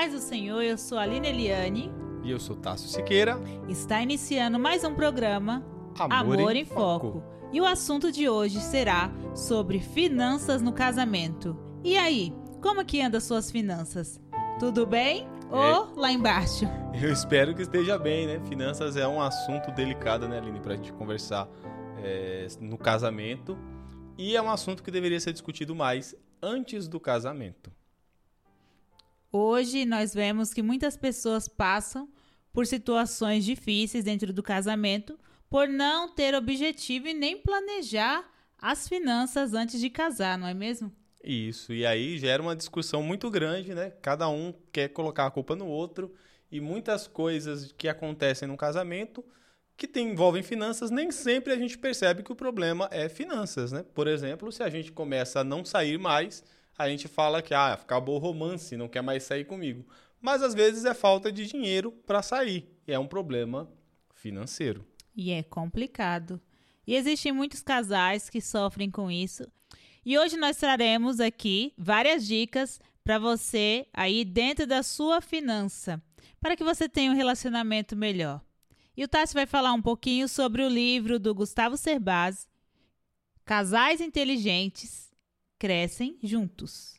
paz do Senhor, eu sou a Aline Eliane. E eu sou Tássio Siqueira. Está iniciando mais um programa Amor, Amor em em Foco. E o assunto de hoje será sobre finanças no casamento. E aí, como que anda suas finanças? Tudo bem? Ou lá embaixo? Eu espero que esteja bem, né? Finanças é um assunto delicado, né, Aline, pra gente conversar é, no casamento. E é um assunto que deveria ser discutido mais antes do casamento. Hoje nós vemos que muitas pessoas passam por situações difíceis dentro do casamento por não ter objetivo e nem planejar as finanças antes de casar, não é mesmo? Isso, e aí gera uma discussão muito grande, né? Cada um quer colocar a culpa no outro e muitas coisas que acontecem no casamento que envolvem finanças, nem sempre a gente percebe que o problema é finanças, né? Por exemplo, se a gente começa a não sair mais, a gente fala que ah, acabou o romance, não quer mais sair comigo. Mas às vezes é falta de dinheiro para sair, e é um problema financeiro. E é complicado. E existem muitos casais que sofrem com isso. E hoje nós traremos aqui várias dicas para você aí dentro da sua finança, para que você tenha um relacionamento melhor. E o Tassi vai falar um pouquinho sobre o livro do Gustavo Cerbasi, Casais Inteligentes Crescem Juntos.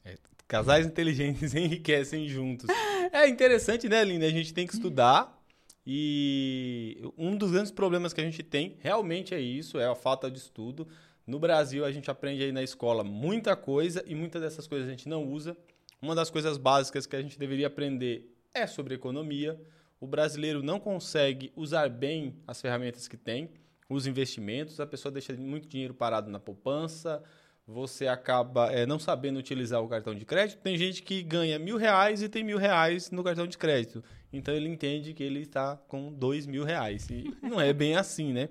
Casais inteligentes enriquecem juntos. É interessante, né, Linda? A gente tem que estudar e um dos grandes problemas que a gente tem realmente é isso, é a falta de estudo. No Brasil, a gente aprende aí na escola muita coisa e muitas dessas coisas a gente não usa. Uma das coisas básicas que a gente deveria aprender é sobre economia. O brasileiro não consegue usar bem as ferramentas que tem, os investimentos, a pessoa deixa muito dinheiro parado na poupança, você acaba é, não sabendo utilizar o cartão de crédito. Tem gente que ganha mil reais e tem mil reais no cartão de crédito. Então ele entende que ele está com dois mil reais. E não é bem assim, né?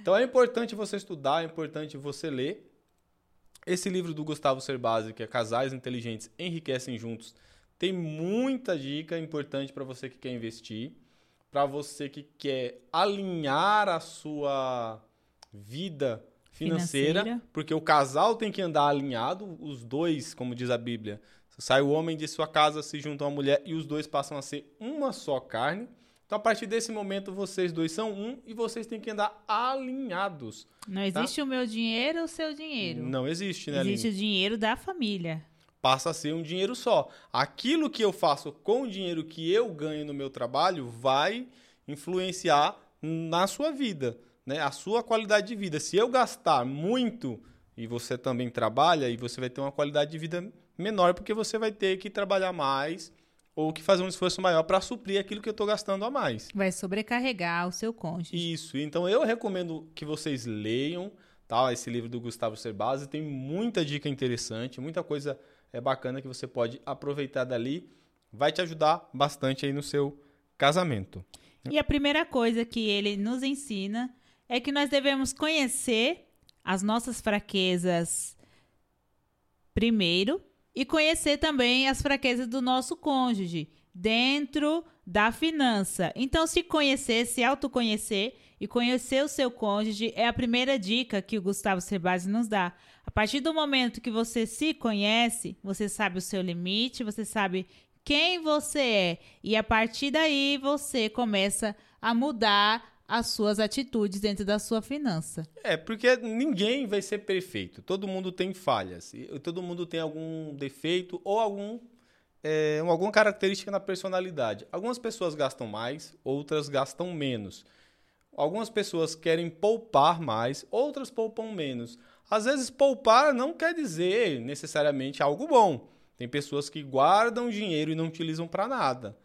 Então é importante você estudar, é importante você ler. Esse livro do Gustavo Cerbasi, que é Casais Inteligentes Enriquecem Juntos, tem muita dica importante para você que quer investir, para você que quer alinhar a sua vida financeira, Financeira. porque o casal tem que andar alinhado, os dois, como diz a Bíblia. Sai o homem de sua casa, se juntam à mulher e os dois passam a ser uma só carne. Então, a partir desse momento, vocês dois são um e vocês têm que andar alinhados. Não existe o meu dinheiro ou o seu dinheiro. Não existe, né, existe Aline? o dinheiro da família. Passa a ser um dinheiro só. Aquilo que eu faço com o dinheiro que eu ganho no meu trabalho vai influenciar na sua vida, né? A sua qualidade de vida. Se eu gastar muito e você também trabalha, e você vai ter uma qualidade de vida menor porque você vai ter que trabalhar mais ou que fazer um esforço maior para suprir aquilo que eu estou gastando a mais. Vai sobrecarregar o seu cônjuge. Isso. Então eu recomendo que vocês leiam, tá? Esse livro do Gustavo Cerbasi tem muita dica interessante, muita coisa é bacana que você pode aproveitar dali, vai te ajudar bastante aí no seu casamento. E a primeira coisa que ele nos ensina é que nós devemos conhecer as nossas fraquezas primeiro e conhecer também as fraquezas do nosso cônjuge dentro da finança. Então, se conhecer, se autoconhecer e conhecer o seu cônjuge é a primeira dica que o Gustavo Cerbasi nos dá. A partir do momento que você se conhece, você sabe o seu limite, você sabe quem você é e a partir daí você começa a mudar as suas atitudes dentro da sua finança. É, porque ninguém vai ser perfeito. Todo mundo tem falhas. Todo mundo tem algum defeito ou algum, é, alguma característica na personalidade. Algumas pessoas gastam mais, outras gastam menos. Algumas pessoas querem poupar mais, outras poupam menos. Às vezes, poupar não quer dizer necessariamente algo bom. Tem pessoas que guardam dinheiro e não utilizam para nada.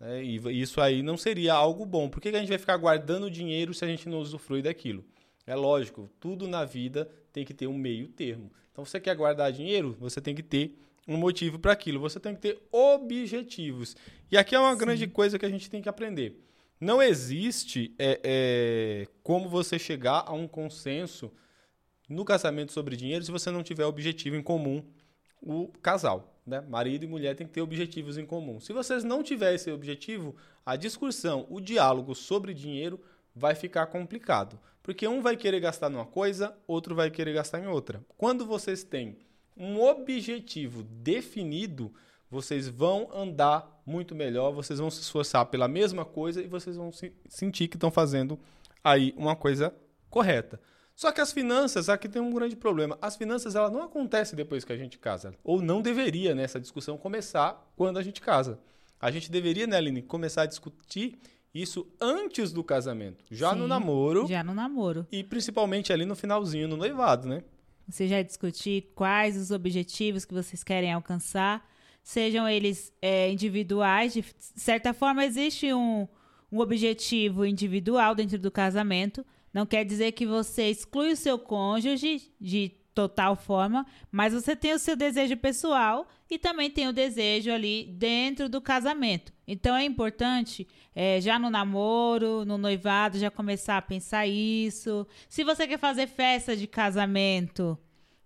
Né? E isso aí não seria algo bom. Por que que a gente vai ficar guardando dinheiro se a gente não usufrui daquilo? É lógico, tudo na vida tem que ter um meio termo. Então, você quer guardar dinheiro, você tem que ter um motivo para aquilo. Você tem que ter objetivos. E aqui é uma Sim. grande coisa que a gente tem que aprender. Não existe é, é, como você chegar a um consenso no casamento sobre dinheiro se você não tiver objetivo em comum, o casal. Né? Marido e mulher têm que ter objetivos em comum. Se vocês não tiverem esse objetivo, a discussão, o diálogo sobre dinheiro vai ficar complicado. Porque um vai querer gastar numa coisa, outro vai querer gastar em outra. Quando vocês têm um objetivo definido, vocês vão andar muito melhor, vocês vão se esforçar pela mesma coisa e vocês vão se sentir que estão fazendo aí uma coisa correta. Só que as finanças, aqui tem um grande problema. As finanças, ela não acontecem depois que a gente casa. Ou não deveria, nessa né, discussão, começar quando a gente casa. A gente deveria, né, Aline, começar a discutir isso antes do casamento. Já Sim, no namoro. Já no namoro. E principalmente ali no finalzinho, no noivado, né? Você já discutir quais os objetivos que vocês querem alcançar, sejam eles é, individuais. De certa forma, existe um, um objetivo individual dentro do casamento não quer dizer que você exclui o seu cônjuge de total forma, mas você tem o seu desejo pessoal e também tem o desejo ali dentro do casamento. Então é importante, é, já no namoro, no noivado, já começar a pensar isso. Se você quer fazer festa de casamento,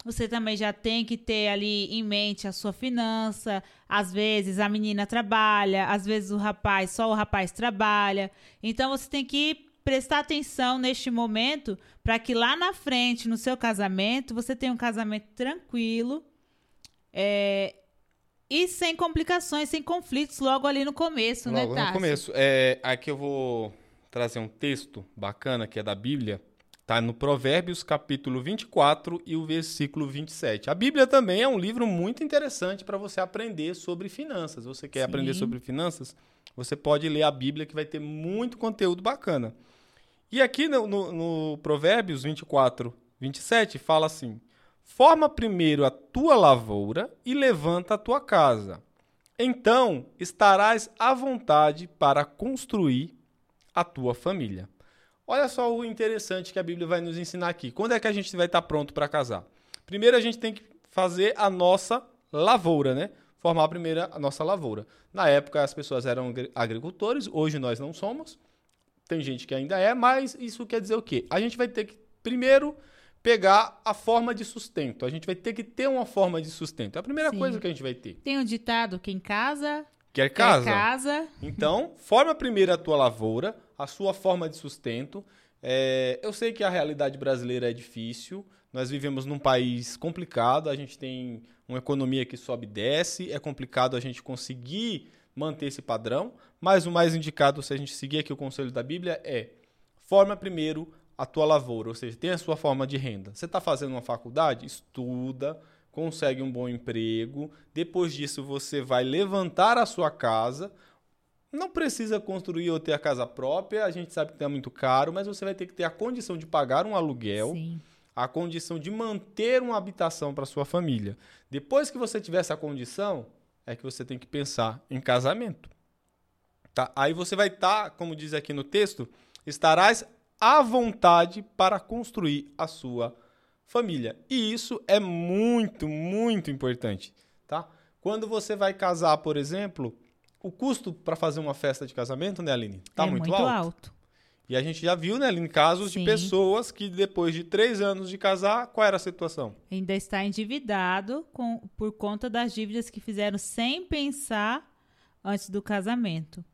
você também já tem que ter ali em mente a sua finança. Às vezes a menina trabalha, às vezes o rapaz, só o rapaz trabalha. Então você tem que prestar atenção neste momento para que lá na frente, no seu casamento, você tenha um casamento tranquilo é, e sem complicações, sem conflitos logo ali no começo, logo né, Logo no começo. É, aqui eu vou trazer um texto bacana que é da Bíblia. Tá no Provérbios, capítulo 24 e o versículo 27. A Bíblia também é um livro muito interessante para você aprender sobre finanças. Você quer Sim. aprender sobre finanças? Você pode ler a Bíblia que vai ter muito conteúdo bacana. E aqui no, no, no Provérbios 24, 27, fala assim: Forma primeiro a tua lavoura e levanta a tua casa. Então estarás à vontade para construir a tua família. Olha só o interessante que a Bíblia vai nos ensinar aqui. Quando é que a gente vai estar pronto para casar? Primeiro a gente tem que fazer a nossa lavoura, né? Formar primeiro a nossa lavoura. Na época as pessoas eram agricultores, hoje nós não somos. Tem gente que ainda é, mas isso quer dizer o quê? A gente vai ter que, primeiro, pegar a forma de sustento. A gente vai ter que ter uma forma de sustento. É a primeira Sim. coisa que a gente vai ter. Tem um ditado: quem casa. Quer casa. Quer casa. Então, forma primeiro a tua lavoura, a sua forma de sustento. É, eu sei que a realidade brasileira é difícil. Nós vivemos num país complicado. A gente tem uma economia que sobe e desce. É complicado a gente conseguir manter esse padrão, mas o mais indicado, se a gente seguir aqui o conselho da Bíblia, é forma primeiro a tua lavoura, ou seja, tem a sua forma de renda. Você está fazendo uma faculdade? Estuda, consegue um bom emprego, depois disso você vai levantar a sua casa. Não precisa construir ou ter a casa própria, a gente sabe que é muito caro, mas você vai ter que ter a condição de pagar um aluguel. Sim a condição de manter uma habitação para sua família. Depois que você tiver essa condição, é que você tem que pensar em casamento. Tá? Aí você vai estar, tá, como diz aqui no texto, estarás à vontade para construir a sua família. E isso é muito, muito importante, tá? Quando você vai casar, por exemplo, o custo para fazer uma festa de casamento, né, Aline? Tá é muito, muito alto. alto. E a gente já viu, né, em casos Sim. de pessoas que depois de três anos de casar, qual era a situação? Ainda está endividado com, por conta das dívidas que fizeram sem pensar antes do casamento.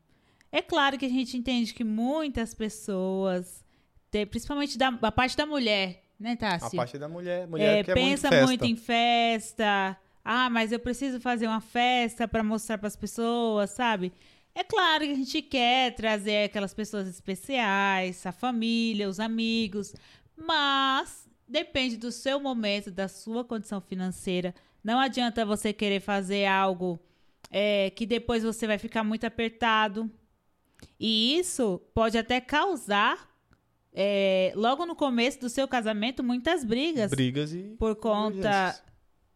É claro que a gente entende que muitas pessoas, principalmente da, a parte da mulher, né, Tássio? A parte da mulher, mulher é, que é pensa muito, muito em festa. Ah, mas eu preciso fazer uma festa para mostrar para as pessoas, sabe? É claro que a gente quer trazer aquelas pessoas especiais, a família, os amigos, mas depende do seu momento, da sua condição financeira. Não adianta você querer fazer algo é, que depois você vai ficar muito apertado. E isso pode até causar, é, logo no começo do seu casamento, muitas brigas. Brigas e. Por conta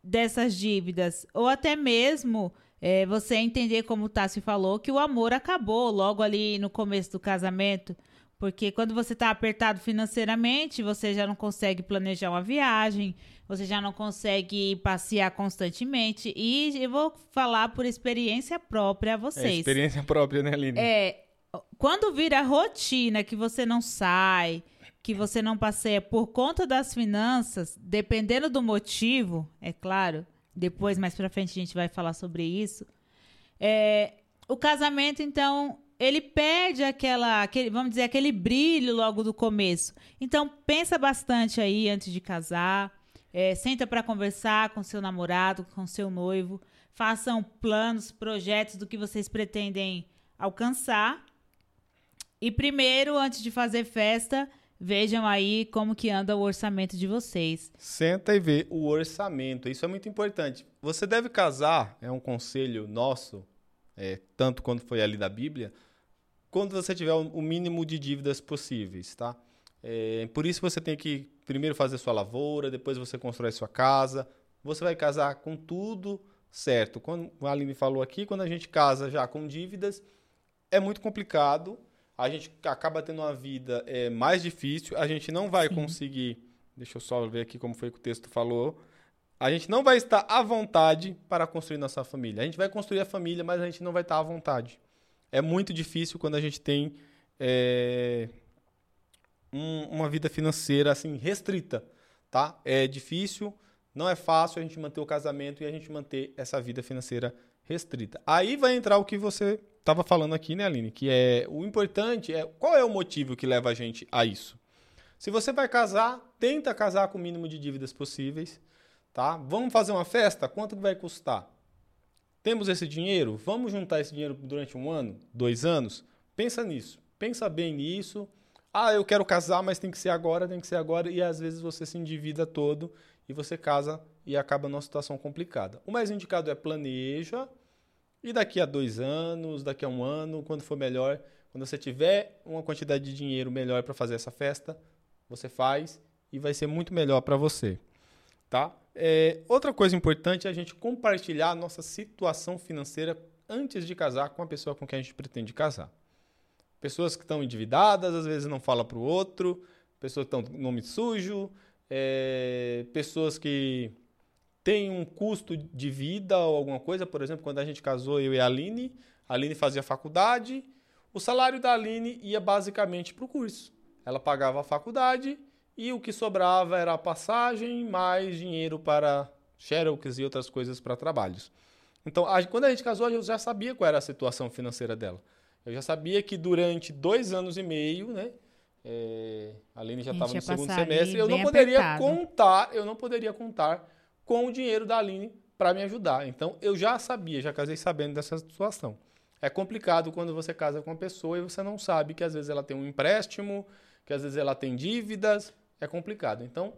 dessas dívidas. Ou até mesmo é, você entender, como o Tássio falou, que o amor acabou logo ali no começo do casamento. Porque quando você está apertado financeiramente, você já não consegue planejar uma viagem, você já não consegue passear constantemente. E eu vou falar por experiência própria a vocês. É, experiência própria, né, Aline? É, quando vira rotina que você não sai, que você não passeia por conta das finanças, dependendo do motivo, é claro, depois, mais pra frente, a gente vai falar sobre isso. É, o casamento, então, ele perde aquela, aquele, vamos dizer, aquele brilho logo do começo. Então, pensa bastante aí antes de casar. É, senta para conversar com seu namorado, com seu noivo. façam planos, projetos do que vocês pretendem alcançar. E primeiro, antes de fazer festa, vejam aí como que anda o orçamento de vocês. Senta e vê o orçamento. Isso é muito importante. Você deve casar, é um conselho nosso, é, tanto quanto foi ali da Bíblia, quando você tiver o mínimo de dívidas possíveis, tá? É, por isso você tem que primeiro fazer sua lavoura, depois você constrói sua casa. Você vai casar com tudo certo. Como a Aline falou aqui, quando a gente casa já com dívidas, é muito complicado. A gente acaba tendo uma vida é, mais difícil. A gente não vai Sim. conseguir. Deixa eu só ver aqui como foi que o texto falou. A gente não vai estar à vontade para construir nossa família. A gente vai construir a família, mas a gente não vai estar à vontade. É muito difícil quando a gente tem é, um, uma vida financeira assim restrita, tá? É difícil, não é fácil a gente manter o casamento e a gente manter essa vida financeira restrita. Aí vai entrar o que você estava falando aqui, né, Aline? Que é o importante é qual é o motivo que leva a gente a isso. Se você vai casar, tenta casar com o mínimo de dívidas possíveis, tá? Vamos fazer uma festa? Quanto vai custar? Temos esse dinheiro? Vamos juntar esse dinheiro durante um ano, dois anos? Pensa nisso. Pensa bem nisso ah, eu quero casar, mas tem que ser agora, tem que ser agora. E às vezes você se endivida todo e você casa e acaba numa situação complicada. O mais indicado é planeja e daqui a dois anos, daqui a um ano, quando for melhor, quando você tiver uma quantidade de dinheiro melhor para fazer essa festa, você faz e vai ser muito melhor para você, tá? É, outra coisa importante é a gente compartilhar a nossa situação financeira antes de casar com a pessoa com quem a gente pretende casar. Pessoas que estão endividadas, às vezes não fala para o outro, pessoas que estão com nome sujo, é, pessoas que têm um custo de vida ou alguma coisa. Por exemplo, quando a gente casou, eu e a Aline, a Aline fazia faculdade, o salário da Aline ia basicamente para o curso. Ela pagava a faculdade e o que sobrava era a passagem, mais dinheiro para xerox e outras coisas para trabalhos. Então, a, quando a gente casou, eu já sabia qual era a situação financeira dela. Eu já sabia que durante dois anos e meio, né? É, a Aline já estava no segundo semestre. Eu não poderia apertado. contar, eu não poderia contar com o dinheiro da Aline para me ajudar. Então eu já sabia, já casei sabendo dessa situação. É complicado quando você casa com uma pessoa e você não sabe que às vezes ela tem um empréstimo, que às vezes ela tem dívidas. É complicado. Então,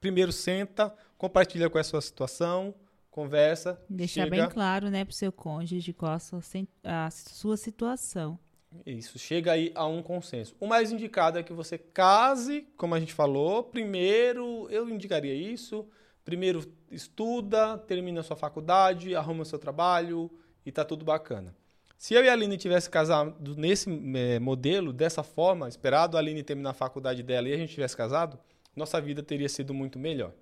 primeiro senta, compartilha com a sua situação, conversa. Deixar chega... bem claro, né, para o seu cônjuge qual a sua, a sua situação. Isso, chega aí a um consenso. O mais indicado é que você case, como a gente falou. Primeiro, eu indicaria isso. Primeiro, estuda, termina a sua faculdade, arruma o seu trabalho e tá tudo bacana. Se eu e a Aline tivesse casado nesse é, modelo, dessa forma, esperado a Aline terminar a faculdade dela e a gente tivesse casado, nossa vida teria sido muito melhor.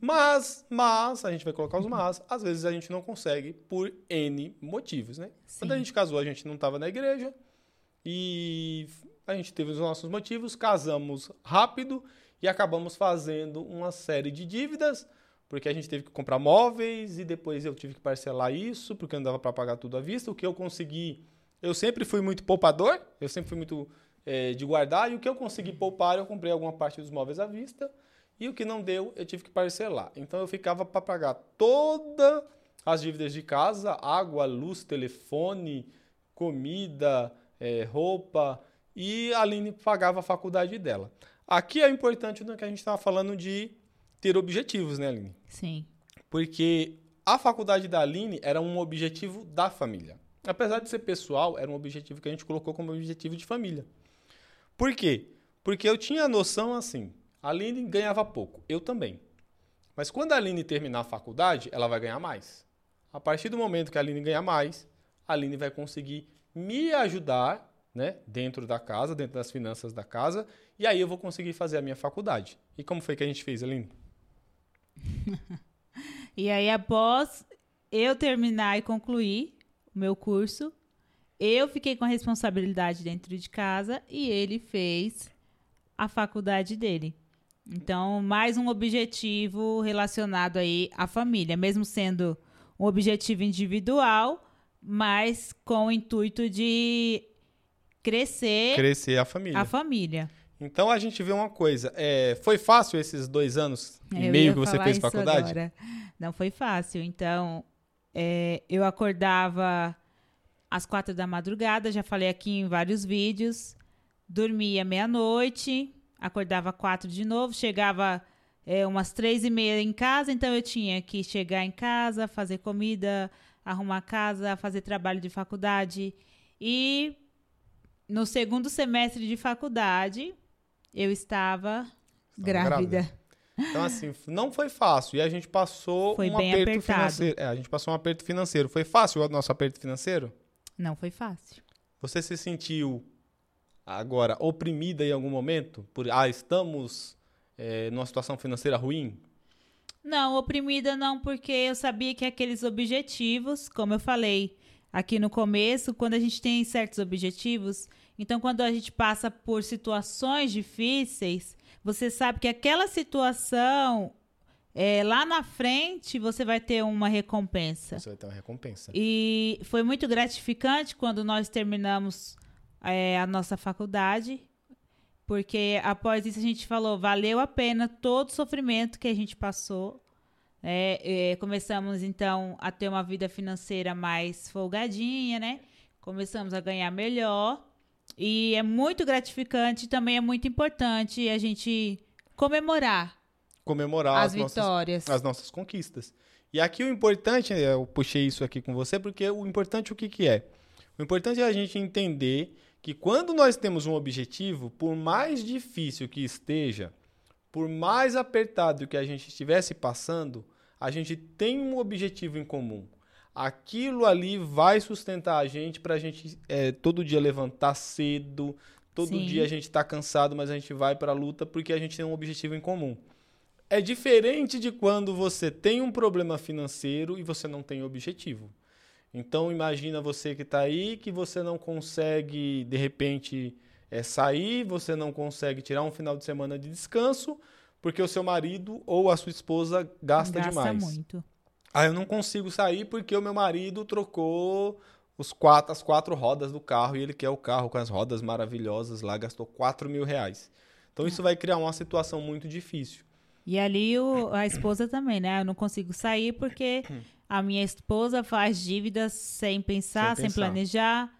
Mas, mas, a gente vai colocar os mas, às vezes a gente não consegue por N motivos, né? Sim. Quando a gente casou, a gente não estava na igreja e a gente teve os nossos motivos, casamos rápido e acabamos fazendo uma série de dívidas, porque a gente teve que comprar móveis e depois eu tive que parcelar isso, porque não dava para pagar tudo à vista. O que eu consegui, eu sempre fui muito poupador, eu sempre fui muito é, de guardar, e o que eu consegui poupar, eu comprei alguma parte dos móveis à vista e o que não deu, eu tive que parcelar. Então eu ficava para pagar todas as dívidas de casa, água, luz, telefone, comida, é, roupa, e a Aline pagava a faculdade dela. Aqui é importante no que a gente estava falando de ter objetivos, né, Aline? Sim. Porque a faculdade da Aline era um objetivo da família. Apesar de ser pessoal, era um objetivo que a gente colocou como objetivo de família. Por quê? Porque eu tinha a noção assim, a Aline ganhava pouco, eu também. Mas quando a Aline terminar a faculdade, ela vai ganhar mais. A partir do momento que a Aline ganhar mais, a Aline vai conseguir me ajudar né, dentro da casa, dentro das finanças da casa, e aí eu vou conseguir fazer a minha faculdade. E como foi que a gente fez, Aline? e aí, após eu terminar e concluir o meu curso, eu fiquei com a responsabilidade dentro de casa e ele fez a faculdade dele. Então, mais um objetivo relacionado aí à família, mesmo sendo um objetivo individual, mas com o intuito de crescer crescer a família. A família. Então a gente vê uma coisa, é, foi fácil esses dois anos e meio que você fez faculdade? Agora. Não foi fácil. Então é, eu acordava às quatro da madrugada, já falei aqui em vários vídeos. Dormia meia-noite, acordava quatro de novo, chegava é, umas três e meia em casa, então eu tinha que chegar em casa, fazer comida, arrumar casa, fazer trabalho de faculdade. E no segundo semestre de faculdade, eu estava, grávida. grávida. Então, assim, não foi fácil. E a gente passou Foi um aperto apertado. financeiro. É, a gente passou um aperto financeiro. Foi fácil o nosso aperto financeiro? Não foi fácil. Você se sentiu agora oprimida em algum momento? Por, ah, estamos é, numa situação financeira ruim? Não, oprimida não, porque eu sabia que aqueles objetivos, como eu falei aqui no começo, quando a gente tem certos objetivos, então quando a gente passa por situações difíceis, você sabe que aquela situação, é, lá na frente, você vai ter uma recompensa. Você vai ter uma recompensa. E foi muito gratificante quando nós terminamos é, a nossa faculdade, porque após isso a gente falou, valeu a pena todo o sofrimento que a gente passou. É, é, começamos então a ter uma vida financeira mais folgadinha, né? Começamos a ganhar melhor. E é muito gratificante, também é muito importante a gente comemorar Comemorar as, as, nossas, vitórias. as nossas conquistas. E aqui o importante, eu puxei isso aqui com você, porque o importante o que, que é? O importante é a gente entender que quando nós temos um objetivo, por mais difícil que esteja, por mais apertado que a gente estivesse passando, a gente tem um objetivo em comum. Aquilo ali vai sustentar a gente para a gente é, todo dia levantar cedo, todo Sim. dia a gente está cansado, mas a gente vai para a luta porque a gente tem um objetivo em comum. É diferente de quando você tem um problema financeiro e você não tem objetivo. Então imagina você que está aí, que você não consegue de repente é, sair, você não consegue tirar um final de semana de descanso, porque o seu marido ou a sua esposa gasta, demais. muito. Ah, eu não consigo sair porque o meu marido trocou os quatro, as quatro rodas do carro e ele quer o carro com as rodas maravilhosas lá, gastou 4 mil reais. Então isso vai criar uma situação muito difícil. E ali o- a esposa também, né? Eu não consigo sair porque a minha esposa faz dívidas sem pensar, Sem sem, pensar. planejar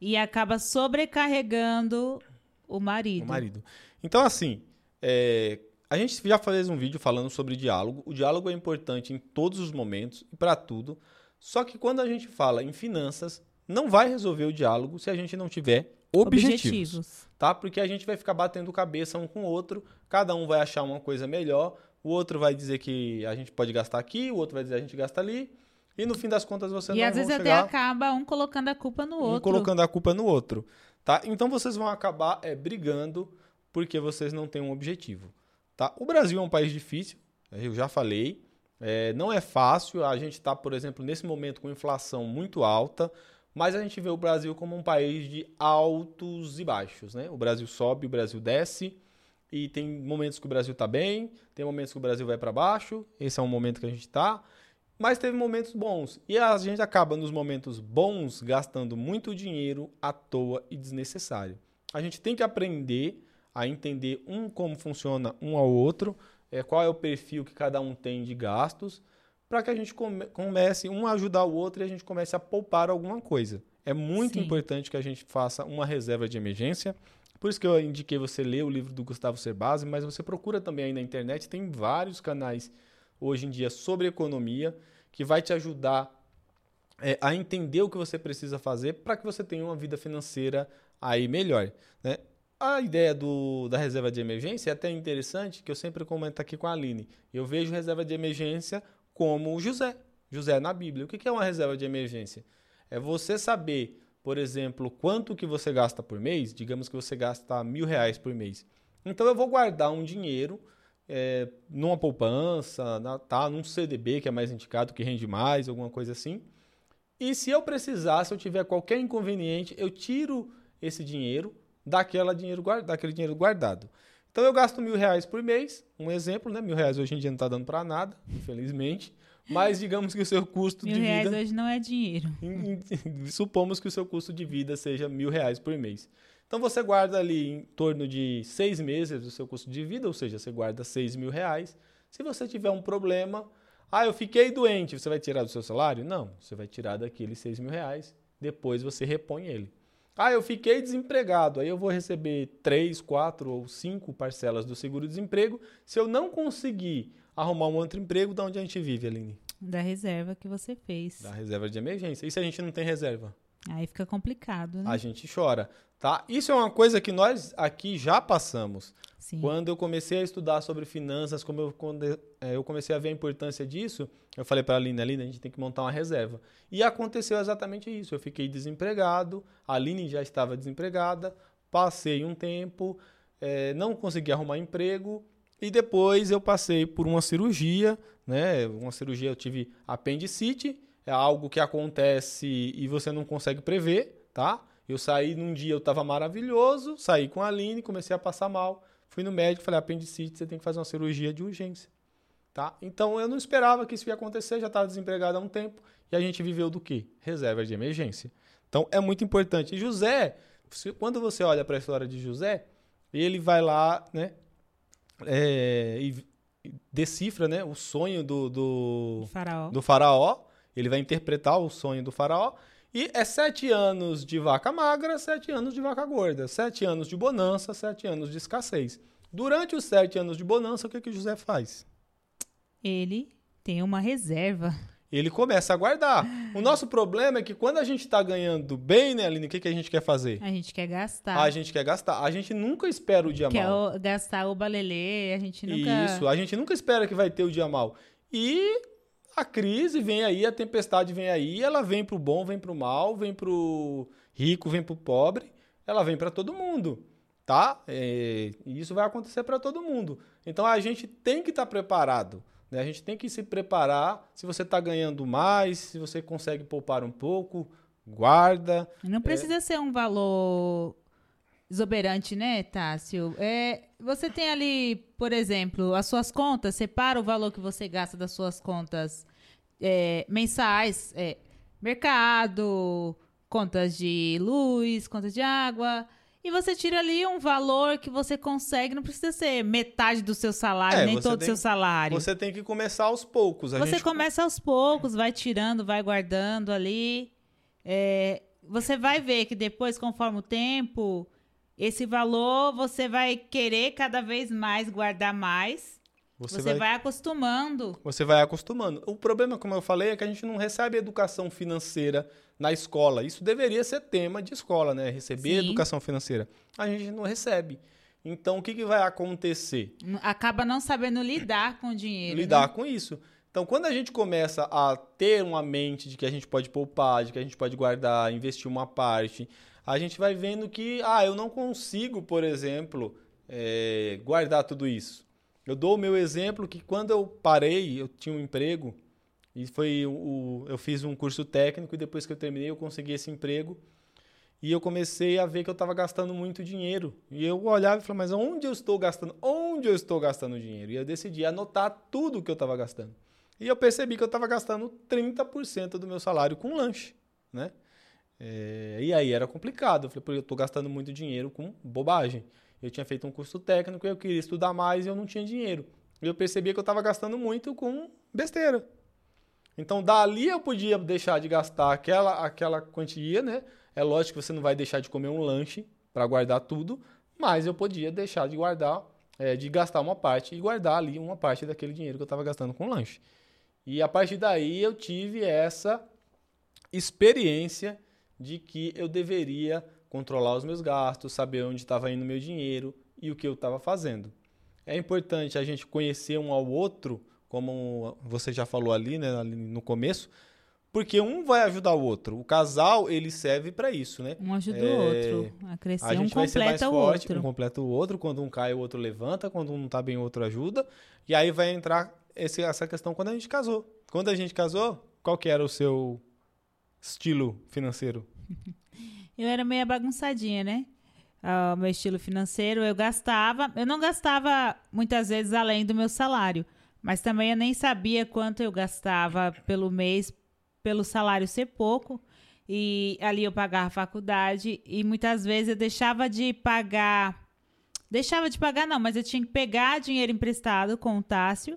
e acaba sobrecarregando o marido. O marido. Então, assim, é, a gente já fez um vídeo falando sobre diálogo. O diálogo é importante em todos os momentos e para tudo. Só que quando a gente fala em finanças, não vai resolver o diálogo se a gente não tiver objetivos. tá? Porque a gente vai ficar batendo cabeça um com o outro, cada um vai achar uma coisa melhor, o outro vai dizer que a gente pode gastar aqui, o outro vai dizer a gente gasta ali, e no fim das contas você E não às vezes até acaba um colocando a culpa no um outro. colocando a culpa no outro, tá? Então vocês vão acabar é, brigando porque vocês não têm um objetivo, tá? O Brasil é um país difícil, eu já falei, é, não é fácil, a gente está, por exemplo, nesse momento com inflação muito alta, mas a gente vê o Brasil como um país de altos e baixos, né? O Brasil sobe, o Brasil desce, e tem momentos que o Brasil está bem, tem momentos que o Brasil vai para baixo, esse é um momento que a gente está, mas teve momentos bons. E a gente acaba nos momentos bons gastando muito dinheiro à toa e desnecessário. A gente tem que aprender a entender um como funciona um ao outro, é, qual é o perfil que cada um tem de gastos, para que a gente come- comece um a ajudar o outro e a gente comece a poupar alguma coisa. É muito Sim. importante que a gente faça uma reserva de emergência. Por isso que eu indiquei você ler o livro do Gustavo Cerbasi, mas você procura também aí na internet, tem vários canais hoje em dia sobre economia que vai te ajudar é, a entender o que você precisa fazer para que você tenha uma vida financeira aí melhor. Né? A ideia do, da reserva de emergência é até interessante, que eu sempre comento aqui com a Aline. Eu vejo reserva de emergência como José. José na Bíblia. O que é uma reserva de emergência? É você saber, por exemplo, quanto que você gasta por mês. Digamos que você gasta mil reais por mês. Então eu vou guardar um dinheiro é, numa poupança, na, tá, num CDB que é mais indicado, que rende mais, alguma coisa assim. E se eu precisar, se eu tiver qualquer inconveniente, eu tiro esse dinheiro daquela dinheiro, daquele dinheiro guardado. Então eu gasto mil reais por mês, um exemplo, né? Mil reais hoje em dia não está dando para nada, infelizmente. Mas digamos que o seu custo Mil de reais vida. hoje não é dinheiro. Supomos que o seu custo de vida seja mil reais por mês. Então você guarda ali em torno de seis meses do seu custo de vida, ou seja, você guarda seis mil reais. Se você tiver um problema, Ah, eu fiquei doente, você vai tirar do seu salário? Não, você vai tirar daqueles 6 mil reais, depois você repõe ele. Ah, eu fiquei desempregado, aí eu vou receber três, quatro ou cinco parcelas do seguro-desemprego. Se eu não conseguir arrumar um outro emprego, de onde a gente vive, Aline? Da reserva que você fez. Da reserva de emergência. E se a gente não tem reserva? Aí fica complicado, né? A gente chora, tá? Isso é uma coisa que nós aqui já passamos. Sim. Quando eu comecei a estudar sobre finanças, como eu, quando é, eu comecei a ver a importância disso, eu falei para a Aline, Aline, a gente tem que montar uma reserva. E aconteceu exatamente isso. Eu fiquei desempregado, a Aline já estava desempregada, passei um tempo, é, não consegui arrumar emprego, e depois eu passei por uma cirurgia, né? Uma cirurgia, eu tive apendicite, é algo que acontece e você não consegue prever, tá? Eu saí num dia, eu estava maravilhoso, saí com a Aline, comecei a passar mal, fui no médico, falei, apendicite, você tem que fazer uma cirurgia de urgência, tá? Então eu não esperava que isso ia acontecer, já estava desempregado há um tempo, e a gente viveu do quê? Reserva de emergência. Então é muito importante. E José, quando você olha para a história de José, ele vai lá, né? é, e decifra né, o sonho do, do, Faraó. do faraó. Ele vai interpretar o sonho do faraó. E é sete anos de vaca magra, sete anos de vaca gorda. Sete anos de bonança, sete anos de escassez. Durante os sete anos de bonança, o que, que José faz? Ele tem uma reserva. Ele começa a guardar. O nosso problema é que quando a gente está ganhando bem, né, Aline, o que, que a gente quer fazer? A gente quer gastar. A gente quer gastar. A gente nunca espera o dia quer mal. o- gastar o balelê, a gente nunca... Isso, a gente nunca espera que vai ter o dia mal. E a crise vem aí, a tempestade vem aí, ela vem pro bom, vem pro mal, vem pro rico, vem pro pobre, ela vem para todo mundo, tá? É, e isso vai acontecer para todo mundo. Então a gente tem que estar preparado. Né? A gente tem que se preparar. Se você está ganhando mais, se você consegue poupar um pouco, guarda. Não precisa ser um valor exuberante, né, Tássio? É, você tem ali, por exemplo, as suas contas, separa o valor que você gasta das suas contas é, mensais, é, mercado, contas de luz, contas de água. E você tira ali um valor que você consegue, não precisa ser metade do seu salário, É, nem todo o seu salário. Você tem que começar aos poucos. Você gente começa aos poucos, vai tirando, vai guardando ali. É, você vai ver que depois, conforme o tempo, esse valor você vai querer cada vez mais guardar mais. você, Você, vai vai... acostumando. Você vai acostumando. O problema, como eu falei, é que a gente não recebe educação financeira na escola. Isso deveria ser tema de escola, né? Receber Sim. educação financeira. A gente não recebe. Então, o que, que vai acontecer? Acaba não sabendo lidar com o dinheiro. Lidar né? com isso. Então, quando a gente começa a ter uma mente de que a gente pode poupar, de que a gente pode guardar, investir uma parte, a gente vai vendo que, ah, eu não consigo, por exemplo, eh, guardar tudo isso. Eu dou o meu exemplo que quando eu parei, eu tinha um emprego e foi o- eu fiz um curso técnico e depois que eu terminei eu consegui esse emprego e eu comecei a ver que eu estava gastando muito dinheiro e eu olhava e falava, mas onde eu estou gastando? Onde eu estou gastando dinheiro? E eu decidi anotar tudo que eu estava gastando. E eu percebi que eu estava gastando 30% do meu salário com lanche, né? É, e aí era complicado. Eu falei, pô, eu estou gastando muito dinheiro com bobagem. Eu tinha feito um curso técnico, eu queria estudar mais e eu não tinha dinheiro. E eu percebia que eu estava gastando muito com besteira. Então, dali eu podia deixar de gastar aquela, aquela quantia, né? É lógico que você não vai deixar de comer um lanche para guardar tudo, mas eu podia deixar de guardar, é, de gastar uma parte e guardar ali uma parte daquele dinheiro que eu estava gastando com lanche. E a partir daí eu tive essa experiência de que eu deveria controlar os meus gastos, saber onde estava indo o meu dinheiro e o que eu estava fazendo. É importante a gente conhecer um ao outro, como você já falou ali, né, ali no começo, porque um vai ajudar o outro. O casal, ele serve para isso, né? Um ajuda É, o outro a crescer, A gente um completa o forte, outro. um completa o outro. Quando um cai, o outro levanta. Quando um não tá bem, o outro ajuda. E aí vai entrar esse- essa questão quando a gente casou. Quando a gente casou, qual que era o seu estilo financeiro? Eu era meio bagunçadinha, né? Ah, O meu estilo financeiro, eu gastava. Eu não gastava muitas vezes além do meu salário, mas também eu nem sabia quanto eu gastava pelo mês, pelo salário ser pouco. E ali eu pagava a faculdade e muitas vezes eu deixava de pagar. Deixava de pagar, não, mas eu tinha que pegar dinheiro emprestado com o Tássio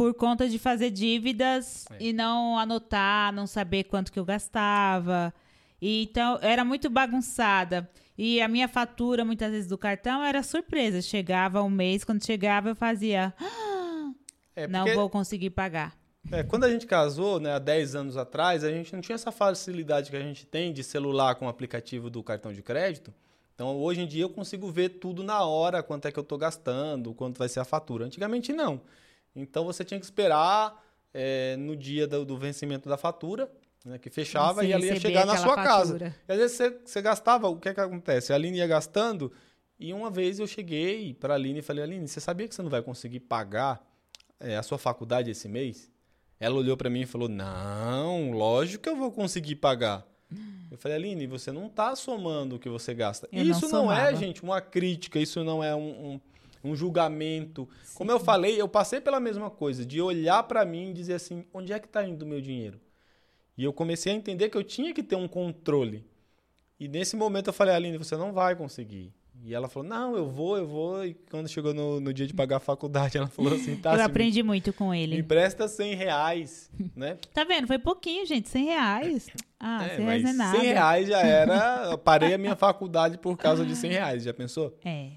por conta de fazer dívidas É. e não anotar, não saber quanto que eu gastava. E, então, era muito bagunçada. E a minha fatura, muitas vezes, do cartão era surpresa. Chegava um mês, quando chegava, eu fazia. "Ah, É, não vou conseguir pagar. É, quando a gente casou, né, há 10 anos atrás, a gente não tinha essa facilidade que a gente tem de celular com o aplicativo do cartão de crédito. Então, hoje em dia, eu consigo ver tudo na hora, quanto é que eu estou gastando, quanto vai ser a fatura. Antigamente, não. Então, você tinha que esperar é, no dia do, do vencimento da fatura, né, que fechava, e ela ia chegar na sua casa. fatura. E às vezes você, você gastava, o que é que acontece? A Aline ia gastando, e uma vez eu cheguei para a Aline e falei, Aline, você sabia que você não vai conseguir pagar é, a sua faculdade esse mês? Ela olhou para mim e falou, não, lógico que eu vou conseguir pagar. Eu falei, Aline, você não está somando o que você gasta. Eu não isso não, é, somava. gente, uma crítica, isso não é um, um, um julgamento. Como eu falei, eu passei pela mesma coisa, de olhar para mim e dizer assim, onde é que está indo o meu dinheiro? E eu comecei a entender que eu tinha que ter um controle. E nesse momento eu falei, Aline, você não vai conseguir. E ela falou, não, eu vou, eu vou. E quando chegou no, no dia de pagar a faculdade, ela falou assim, tá, eu aprendi muito com me ele. empresta 100 reais, né? Tá vendo? Foi pouquinho, gente. 100 reais. Ah, 100 reais é nada. 100 reais já era, eu parei a minha faculdade por causa de 100 reais, já pensou? É.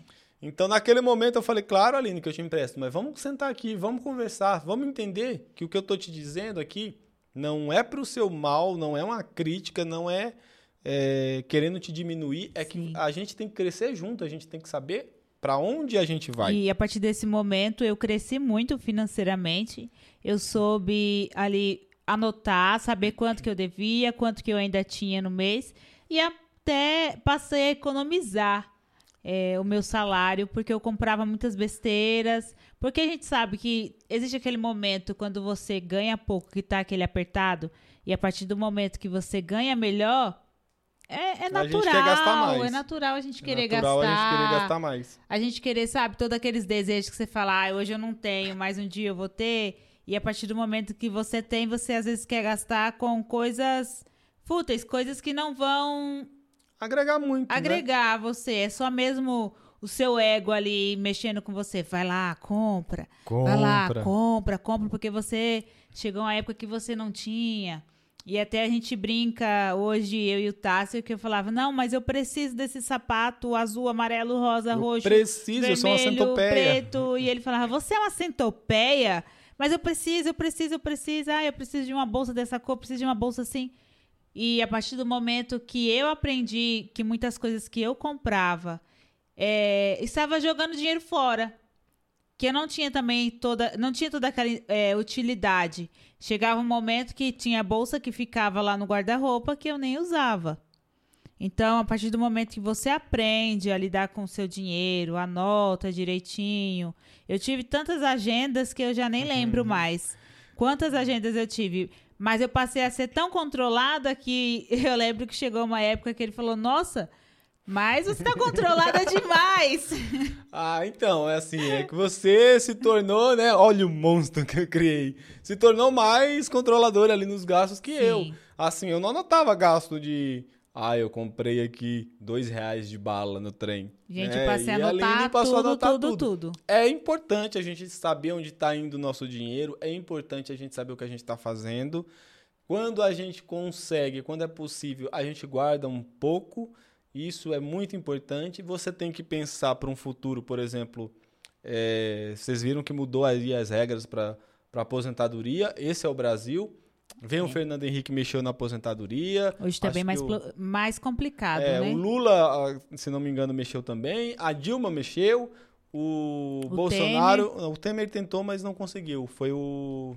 Então, naquele momento, eu falei, claro, Aline, que eu te empresto, mas vamos sentar aqui, vamos conversar, vamos entender que o que eu tô te dizendo aqui não é pro seu mal, não é uma crítica, não é, é, querendo te diminuir, é Sim. que a gente tem que crescer junto, a gente tem que saber para onde a gente vai. E a partir desse momento eu cresci muito financeiramente. Eu soube ali anotar, saber quanto que eu devia, quanto que eu ainda tinha no mês e até passei a economizar é, o meu salário porque eu comprava muitas besteiras. Porque a gente sabe que existe aquele momento quando você ganha pouco, que tá aquele apertado, e a partir do momento que você ganha melhor, é, é A gente natural. gastar. É natural a gente É querer natural gastar. a gente querer gastar mais. A gente querer, sabe, todos aqueles desejos que você fala, ah, hoje eu não tenho, mas um dia eu vou ter. E a partir do momento que você tem, você às vezes quer gastar com coisas fúteis, coisas que não vão Agregar muito, né? agregar a você. É só mesmo o seu ego ali mexendo com você. Vai lá, compra. Vai lá, compra, compra, porque você chegou uma época que você não tinha. E até a gente brinca hoje, eu e o Tássio, que eu falava, não, mas eu preciso desse sapato azul, amarelo, rosa, Eu roxo preciso, eu sou uma vermelho, centopeia. preto. E ele falava, você é uma centopeia? Mas eu preciso, eu preciso, eu preciso. Ah, eu preciso de uma bolsa dessa cor, preciso de uma bolsa assim. E a partir do momento que eu aprendi que muitas coisas que eu comprava é, estava jogando dinheiro fora. Que eu não tinha também toda. Não tinha toda aquela é, utilidade. Chegava um momento que tinha bolsa que ficava lá no guarda-roupa que eu nem usava. Então, a partir do momento que você aprende a lidar com o seu dinheiro, anota direitinho. Eu tive tantas agendas que eu já nem lembro mais. Quantas agendas eu tive? Mas eu passei a ser tão controlada que eu lembro que chegou uma época que ele falou: Nossa, mas você tá controlada demais. Ah, então, é assim, é que você se tornou, né? Olha o monstro que eu criei. Se tornou mais controlador ali nos gastos que eu. Sim. Assim, eu não anotava gasto de. Ah, eu comprei aqui dois reais de bala no trem. Gente, É, eu passei a anotar passou a tudo, anotar tudo, tudo. É importante a gente saber onde está indo o nosso dinheiro, é importante a gente saber o que a gente está fazendo. Quando a gente consegue, quando é possível, a gente guarda um pouco. Isso é muito importante. Você tem que pensar para um futuro, por exemplo. é, vocês viram que mudou aí as regras para aposentadoria. Esse é o Brasil. Vem o É. Fernando Henrique mexeu na aposentadoria. Hoje tá Acho bem mais, o- mais complicado, é, né? O Lula, ah, se não me engano, mexeu também. A Dilma mexeu. O, O Bolsonaro. não, O Temer tentou, mas não conseguiu. Foi o.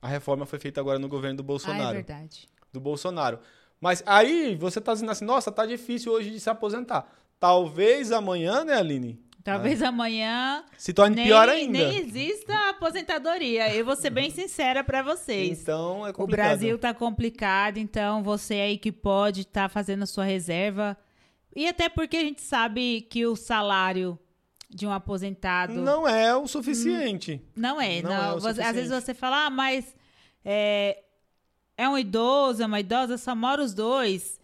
A reforma foi feita agora no governo do Ah, é Bolsonaro. verdade. do Bolsonaro. Mas aí você tá dizendo assim, nossa, tá difícil hoje de se aposentar. Talvez amanhã, né, Aline? Talvez amanhã Se torne nem, pior ainda. nem exista aposentadoria. Eu vou ser bem sincera pra vocês. Então é O complicado. Brasil tá complicado, então você aí que pode estar fazendo a sua reserva. E até porque a gente sabe que o salário de um aposentado não, não é o suficiente. é. não Não, é o Você- às vezes você fala, ah, mas é, é um idoso, é uma idosa, só mora os dois.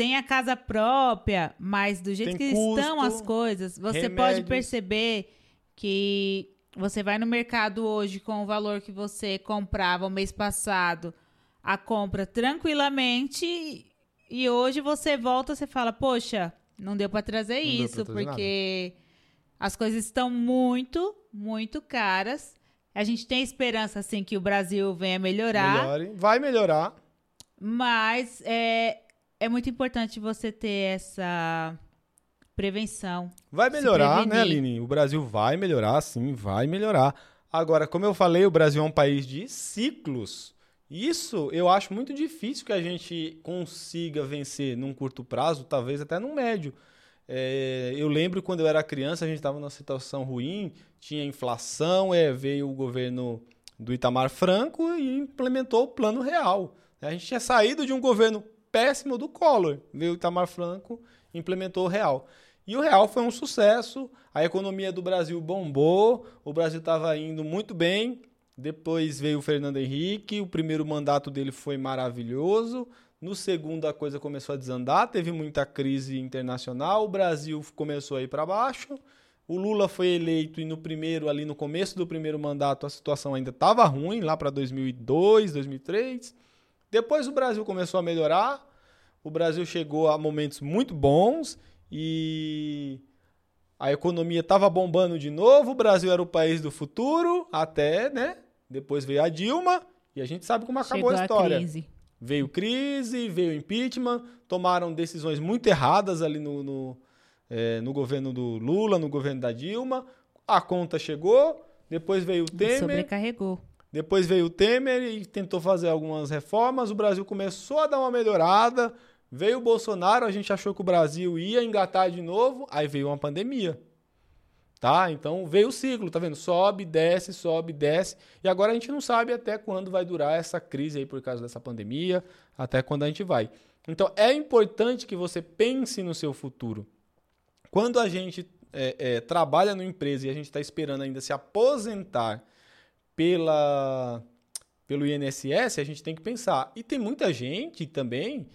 Tem a casa própria, mas do jeito Tem que estão custo, as coisas, você remédios. pode perceber que Você vai no mercado hoje com o valor que você comprava o mês passado, a compra tranquilamente e hoje você volta, você fala, poxa, não deu para trazer Não isso pra trazer porque as coisas estão muito, muito caras. A gente tem esperança assim que o Brasil venha melhorar. Melhore. Vai melhorar. Mas é, é muito importante você ter essa prevenção. Vai melhorar, né. Aline? O Brasil vai melhorar, sim, vai melhorar. Agora, como eu falei, o Brasil é um país de ciclos. Isso eu acho muito difícil que a gente consiga vencer num curto prazo, talvez até num médio. É, eu lembro quando eu era criança, a gente estava numa situação ruim, tinha inflação, é, veio o governo do Itamar Franco e implementou o Plano Real. A gente tinha saído de um governo péssimo do Collor, veio o Itamar Franco implementou o Real. E o Real foi um sucesso, a economia do Brasil bombou, o Brasil estava indo muito bem. Depois veio o Fernando Henrique, o primeiro mandato dele foi maravilhoso. No segundo, a coisa começou a desandar, teve muita crise internacional, o Brasil começou a ir para baixo. O Lula foi eleito e no primeiro, ali no começo do primeiro mandato, a situação ainda estava ruim, lá para 2002, 2003. Depois o Brasil começou a melhorar, o Brasil chegou a momentos muito bons e a economia estava bombando de novo, o Brasil era o país do futuro, até, né? Depois veio a Dilma e a gente sabe como acabou Chegou a história. crise. Veio crise, veio impeachment, tomaram decisões muito erradas ali no, no, eh, no governo do Lula, no governo da Dilma. A conta chegou, depois veio o Temer, Sobrecarregou. Depois veio o Temer e tentou fazer algumas reformas. O Brasil começou a dar uma melhorada. Veio o Bolsonaro, a gente achou que o Brasil ia engatar de novo, aí veio uma pandemia. Tá? Então veio o ciclo, tá vendo? Sobe, desce, sobe, desce. E agora a gente não sabe até quando vai durar essa crise aí por causa dessa pandemia, até quando a gente vai. Então é importante que você pense no seu futuro. Quando a gente é, é, trabalha numa empresa e a gente está esperando ainda se aposentar pela, pelo INSS, a gente tem que pensar. E tem muita gente também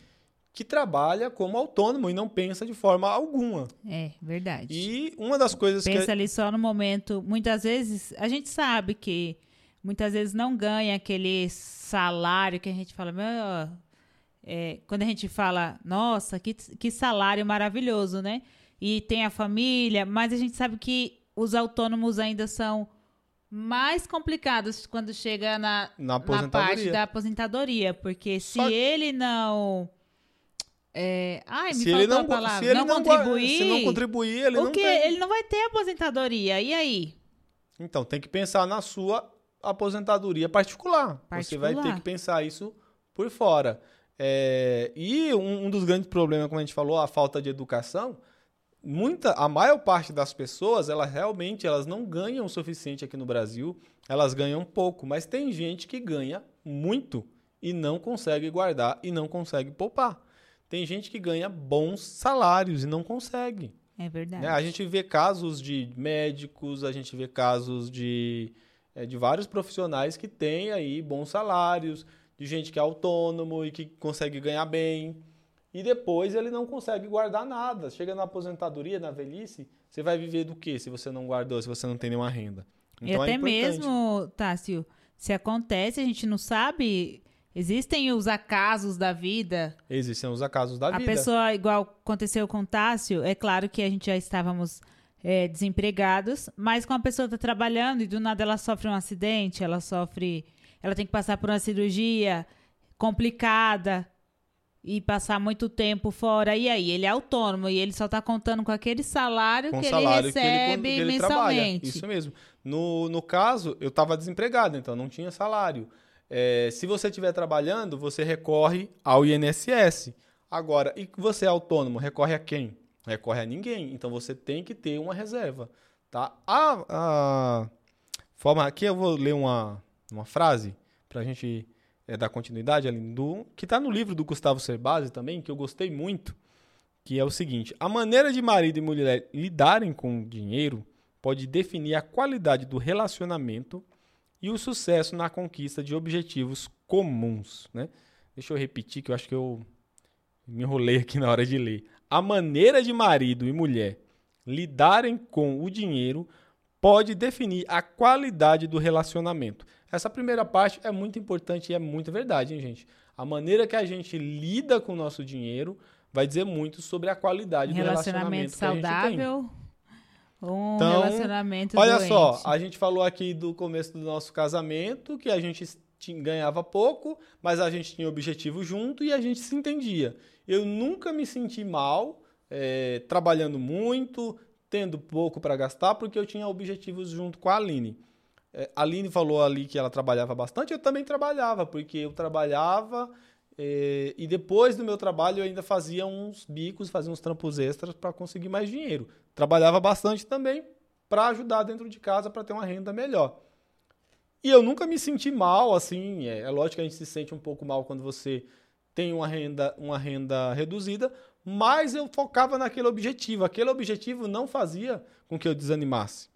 que trabalha como autônomo e não pensa de forma alguma. É, verdade. E uma das coisas Pensa que. ali só no momento. Muitas vezes, a gente sabe que muitas vezes não ganha aquele salário que a gente fala, meu, é, quando a gente fala, nossa, que, que salário maravilhoso, né? E tem a família, mas a gente sabe que os autônomos ainda são mais complicados quando chega na, Na na parte da aposentadoria, porque se Só- ele não. É, ai, me se ele não, palavra. se ele não, não, contribuir. se não contribuir, ele o não quê? tem. Ele não vai ter aposentadoria. E aí? Então, tem que pensar na sua aposentadoria particular. Você vai ter Particular. que pensar isso por fora. É, e um, um dos grandes problemas, como a gente falou, a falta de educação. Muita, a maior parte das pessoas, elas realmente elas não ganham o suficiente aqui no Brasil. Elas ganham pouco, mas tem gente que ganha muito e não consegue guardar e não consegue poupar. Tem gente que ganha bons salários e não consegue. É verdade. Né? A gente vê casos de médicos, a gente vê casos de, é, de vários profissionais que têm aí bons salários, de gente que é autônomo e que consegue ganhar bem. E depois ele não consegue guardar nada. Chega na aposentadoria, na velhice, você vai viver do quê se você não guardou, se você não tem nenhuma renda? e Então é até importante. mesmo, Tássio, se acontece, a gente não sabe. Existem os acasos da vida. Existem os acasos da a vida. pessoa, igual aconteceu com o Tássio, é claro que a gente já estávamos é, desempregados, mas quando a pessoa está trabalhando e do nada ela sofre um acidente, ela sofre. Ela tem que passar por uma cirurgia complicada e passar muito tempo fora. E aí, ele é autônomo e ele só está contando com aquele salário com que salário ele que ele, recebe que ele trabalha. mensalmente. Isso mesmo. No, no caso, eu estava desempregado, então não tinha salário. É, se você estiver trabalhando, você recorre ao INSS. Agora, e você é autônomo, recorre a quem? Recorre a ninguém. Então você tem que ter uma reserva. Tá? A, a forma. Aqui eu vou ler uma, uma frase para a gente é, dar continuidade ali, do, que está no livro do Gustavo Cerbasi também, que eu gostei muito, que é o seguinte: a maneira de marido e mulher lidarem com o dinheiro pode definir a qualidade do relacionamento e o sucesso na conquista de objetivos comuns. Né? Deixa eu repetir, que eu acho que eu me enrolei aqui na hora de ler. A maneira de marido e mulher lidarem com o dinheiro pode definir a qualidade do relacionamento. Essa primeira parte é muito importante e é muito verdade, hein, gente? A maneira que a gente lida com o nosso dinheiro vai dizer muito sobre a qualidade Um do relacionamento relacionamento saudável. Um Então, relacionamento Olha doente. só, a gente falou aqui do começo do nosso casamento, que a gente ganhava pouco, mas a gente tinha objetivo junto e a gente se entendia. Eu nunca me senti mal, eh, trabalhando muito, tendo pouco para gastar, porque eu tinha objetivos junto com a Aline. Eh, a Aline falou ali que ela trabalhava bastante, eu também trabalhava, porque eu trabalhava eh, e depois do meu trabalho eu ainda fazia uns bicos, fazia uns trampos extras para conseguir mais dinheiro. Trabalhava bastante também para ajudar dentro de casa para ter uma renda melhor. E eu nunca me senti mal, assim, é, é lógico que a gente se sente um pouco mal quando você tem uma renda, uma renda reduzida, mas eu focava naquele objetivo. Aquele objetivo não fazia com que eu desanimasse.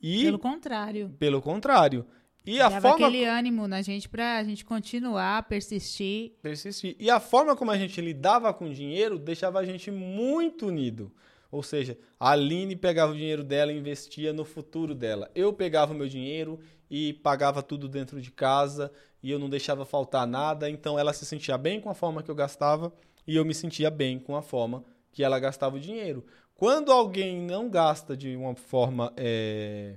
E, Pelo pelo, contrário. contrário. E a Dava forma aquele ânimo na gente pra gente continuar, persistir. persistir. E a forma como a gente lidava com o dinheiro deixava a gente muito unido. Ou seja, a Aline pegava o dinheiro dela e investia no futuro dela. Eu pegava o meu dinheiro e pagava tudo dentro de casa e eu não deixava faltar nada. Então ela se sentia bem com a forma que eu gastava e eu me sentia bem com a forma que ela gastava o dinheiro. Quando alguém não gasta de uma forma eh,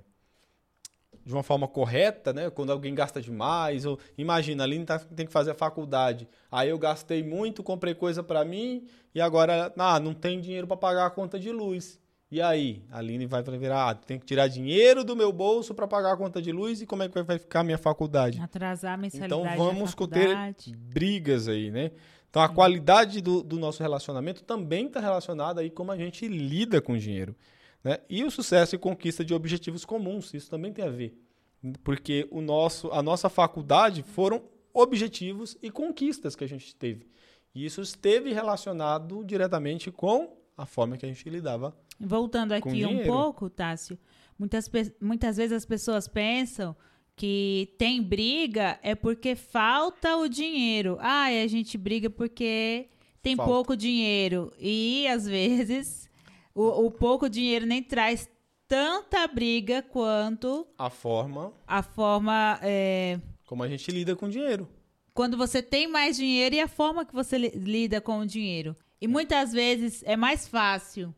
de uma forma correta, né? Quando alguém gasta demais, ou imagina, a Aline tá- tem que fazer a faculdade. Aí eu gastei muito, comprei coisa para mim e agora ah, não tem dinheiro para pagar a conta de luz. E aí, a Aline vai virar, ah, tem que tirar dinheiro do meu bolso para pagar a conta de luz e como é que vai ficar a minha faculdade? Atrasar a mensalidade Então vamos ter brigas aí, né? Então a qualidade do, do nosso relacionamento também está relacionada aí como a gente lida com o dinheiro. Né? E o sucesso e conquista de objetivos comuns, isso também tem a ver. Porque o nosso, a nossa faculdade foram objetivos e conquistas que a gente teve. E isso esteve relacionado diretamente com a forma que a gente lidava. Voltando aqui um pouco, Tássio, muitas, muitas vezes as pessoas pensam que tem briga é porque falta o dinheiro. Ah, e a gente briga porque tem Falta. pouco dinheiro. E às vezes o, o pouco dinheiro nem traz tanta briga quanto A forma a forma. é, como a gente lida com o dinheiro. quando você tem mais dinheiro e a forma que você li- lida com o dinheiro. E muitas vezes é mais fácil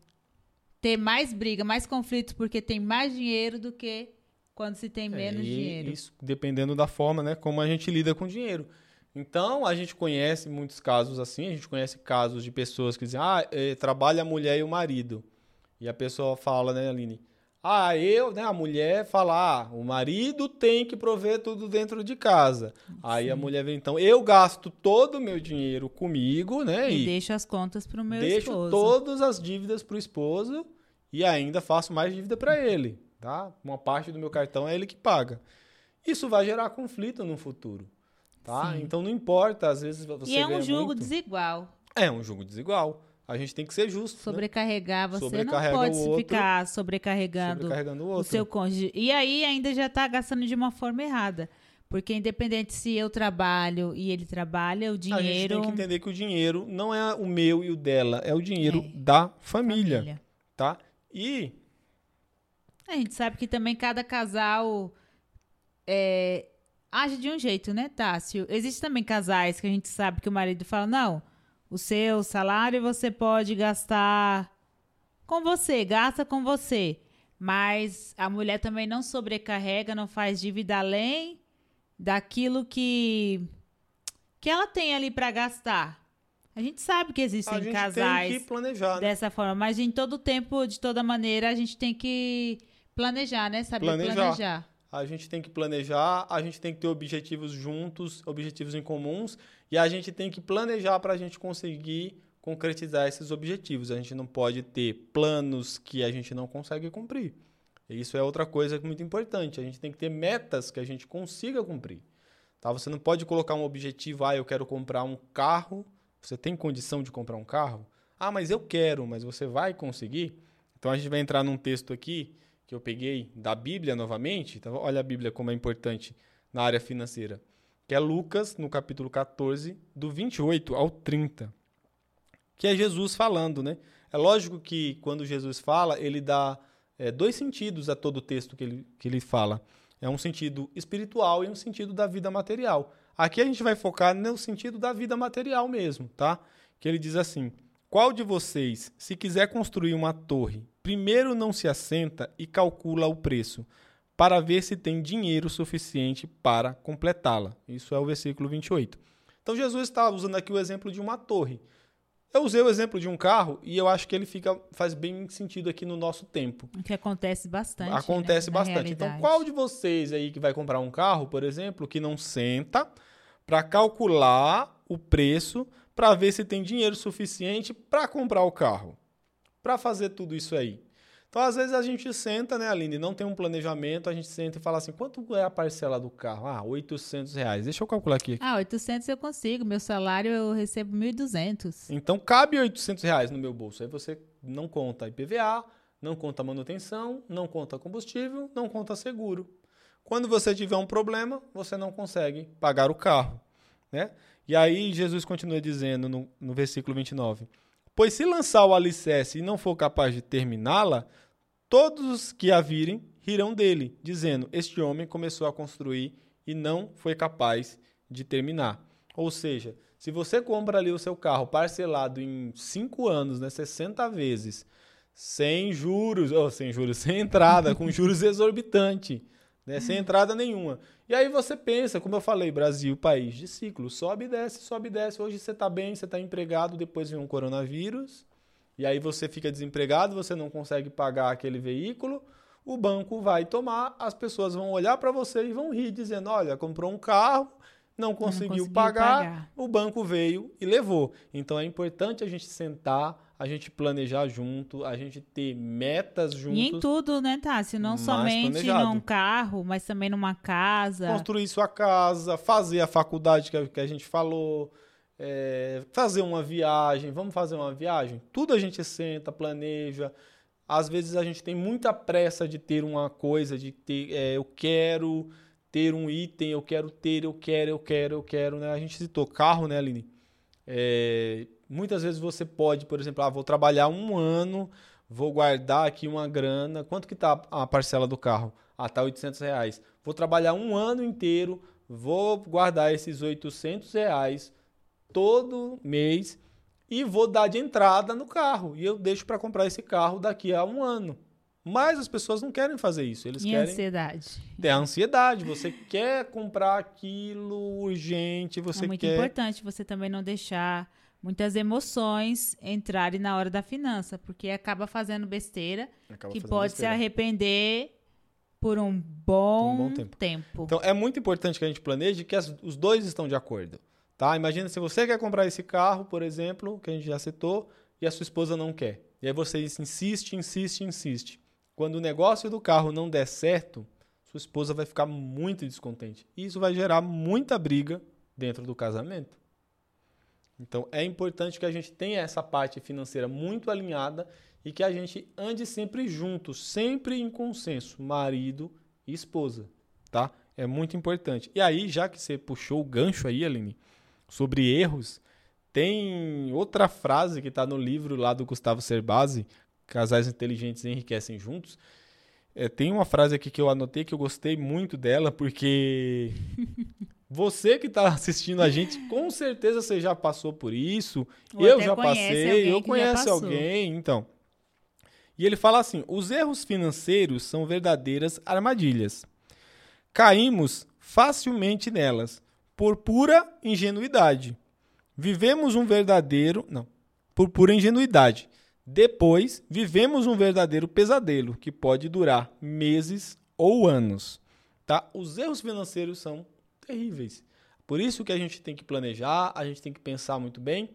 ter mais briga, mais conflitos porque tem mais dinheiro do que quando se tem menos É, e dinheiro. Isso dependendo da forma, né, como a gente lida com o dinheiro. Então, a gente conhece muitos casos assim, a gente conhece casos de pessoas que dizem, ah, eh, trabalha a mulher e o marido. E a pessoa fala, né, Aline? Ah, eu, né, a mulher fala, ah, o marido tem que prover tudo dentro de casa. Aí a mulher vem, então, eu gasto todo o meu dinheiro comigo, né, E e deixo as contas pro meu deixo esposo. todas as dívidas pro esposo e ainda faço mais dívida para ele, tá? Uma parte do meu cartão é ele que paga. Isso vai gerar conflito no futuro, tá? Sim. Então não importa, às vezes você E é um jogo muito. desigual. É um jogo desigual. A gente tem que ser justo, né? Sobrecarregar, você Sobrecarrega não pode o outro, ficar sobrecarregando Sobrecarregando o o outro. seu cônjuge. E aí ainda já tá gastando de uma forma errada. Porque independente se eu trabalho e ele trabalha, o A gente dinheiro tem que entender que o dinheiro não é o meu e o dela, é o dinheiro É. da família, família. tá? E A gente sabe que também cada casal é, age de um jeito, né, Tássio? Existem também casais que a gente sabe que o marido fala, não, o seu salário você pode gastar com você, gasta com você. Mas a mulher também não sobrecarrega, não faz dívida além daquilo que, que ela tem ali para gastar. A gente sabe que a existem gente casais tem que planejar, né? dessa forma. Mas em todo tempo, de toda maneira, a gente tem que planejar, né? Saber Planejar. planejar. A gente tem que planejar, a gente tem que ter objetivos juntos, objetivos em comuns, e a gente tem que planejar para a gente conseguir concretizar esses objetivos. A gente não pode ter planos que a gente não consegue cumprir. Isso é outra coisa muito importante. A gente tem que ter metas que a gente consiga cumprir. Tá? Você não pode colocar um objetivo, ah, eu quero comprar um carro. Você tem condição de comprar um carro? Ah, mas eu quero, mas você vai conseguir? Então a gente vai entrar num texto aqui que eu peguei da Bíblia novamente. Então, olha a Bíblia como é importante na área financeira. Que é Lucas, no capítulo 14, do 28 ao 30. Que é Jesus falando, né? É lógico que quando Jesus fala, ele dá é, dois sentidos a todo o texto que ele, que ele fala. É um sentido espiritual e um sentido da vida material. Aqui a gente vai focar no sentido da vida material mesmo, tá? Que ele diz assim: Qual de vocês, se quiser construir uma torre, primeiro não se assenta e calcula o preço, para ver se tem dinheiro suficiente para completá-la? Isso é o versículo 28. Então Jesus está usando aqui o exemplo de uma torre. Eu usei o exemplo de um carro e eu acho que ele fica faz bem sentido aqui no nosso tempo. O que acontece bastante. Acontece né, bastante. Então, qual de vocês aí que vai comprar um carro, por exemplo, que não senta para calcular o preço para ver se tem dinheiro suficiente para comprar o carro? Para fazer tudo isso aí. Então, às vezes a gente senta, né, Aline, não tem um planejamento, a gente senta e fala assim, quanto é a parcela do carro? Ah, 800 reais. Deixa eu calcular aqui. Ah, 800 eu consigo. Meu salário eu recebo 1.200. Então, cabe 800 reais no meu bolso. Aí você não conta IPVA, não conta manutenção, não conta combustível, não conta seguro. Quando você tiver um problema, você não consegue pagar o carro, né? E aí Jesus continua dizendo no, no versículo 29, Pois se lançar o alicerce e não for capaz de terminá-la, Todos os que a virem rirão dele, dizendo: Este homem começou a construir e não foi capaz de terminar. Ou seja, se você compra ali o seu carro parcelado em 5 anos, né, 60 vezes, sem juros, ou sem juros, sem entrada, com juros exorbitantes, né, sem entrada nenhuma. E aí você pensa, como eu falei, Brasil, país de ciclo, sobe e desce, sobe e desce. Hoje você está bem, você está empregado, depois vem um coronavírus, e aí você fica desempregado, você não consegue pagar aquele veículo, o banco vai tomar, as pessoas vão olhar para você e vão rir, dizendo: olha, comprou um carro, não conseguiu, não conseguiu pagar, pagar, o banco veio e levou. Então é importante a gente sentar, a gente planejar junto, a gente ter metas juntos. E em tudo, né, Tassi? Não somente planejado. num carro, mas também numa casa. Construir sua casa, fazer a faculdade que a gente falou é, fazer uma viagem, vamos fazer uma viagem? Tudo a gente senta, planeja. Às vezes a gente tem muita pressa de ter uma coisa, de ter, é, eu quero ter um item, eu quero ter, eu quero, eu quero, eu quero, né? A gente citou carro, né, Aline? É, muitas vezes você pode, por exemplo, ah, vou trabalhar um ano, vou guardar aqui uma grana. Quanto que tá a parcela do carro? Ah, tá 800 reais. Vou trabalhar um ano inteiro, vou guardar esses 800 reais todo mês e vou dar de entrada no carro. E eu deixo para comprar esse carro daqui a um ano. Mas as pessoas não querem fazer isso. Eles e querem. ansiedade. É a ansiedade. Você quer comprar aquilo urgente, você é muito quer. importante você também não deixar muitas emoções entrarem na hora da finança, porque acaba fazendo besteira acaba que fazendo pode besteira. se arrepender por um bom, um bom tempo. tempo. Então é muito importante que a gente planeje que as, os dois estão de acordo. Tá? Imagina se você quer comprar esse carro, por exemplo, que a gente já citou, e a sua esposa não quer. E aí você insiste, insiste, insiste. Quando o negócio do carro não der certo, sua esposa vai ficar muito descontente. E isso vai gerar muita briga dentro do casamento. Então é importante que a gente tenha essa parte financeira muito alinhada e que a gente ande sempre juntos, sempre em consenso, marido e esposa, tá? É muito importante. E aí, já que você puxou o gancho aí, Aline, sobre erros, tem outra frase que está no livro lá do Gustavo Cerbasi, Casais Inteligentes Enriquecem Juntos. É, tem uma frase aqui que eu anotei que eu gostei muito dela, porque você que está assistindo a gente, com certeza você já passou por isso. Ou eu já passei, eu conheço alguém, então. E ele fala assim: os erros financeiros são verdadeiras armadilhas. Caímos facilmente nelas por pura ingenuidade. Vivemos um verdadeiro. Não, por pura ingenuidade. Depois, vivemos um verdadeiro pesadelo que pode durar meses ou anos. Tá? Os erros financeiros são terríveis. Por isso que a gente tem que planejar, a gente tem que pensar muito bem.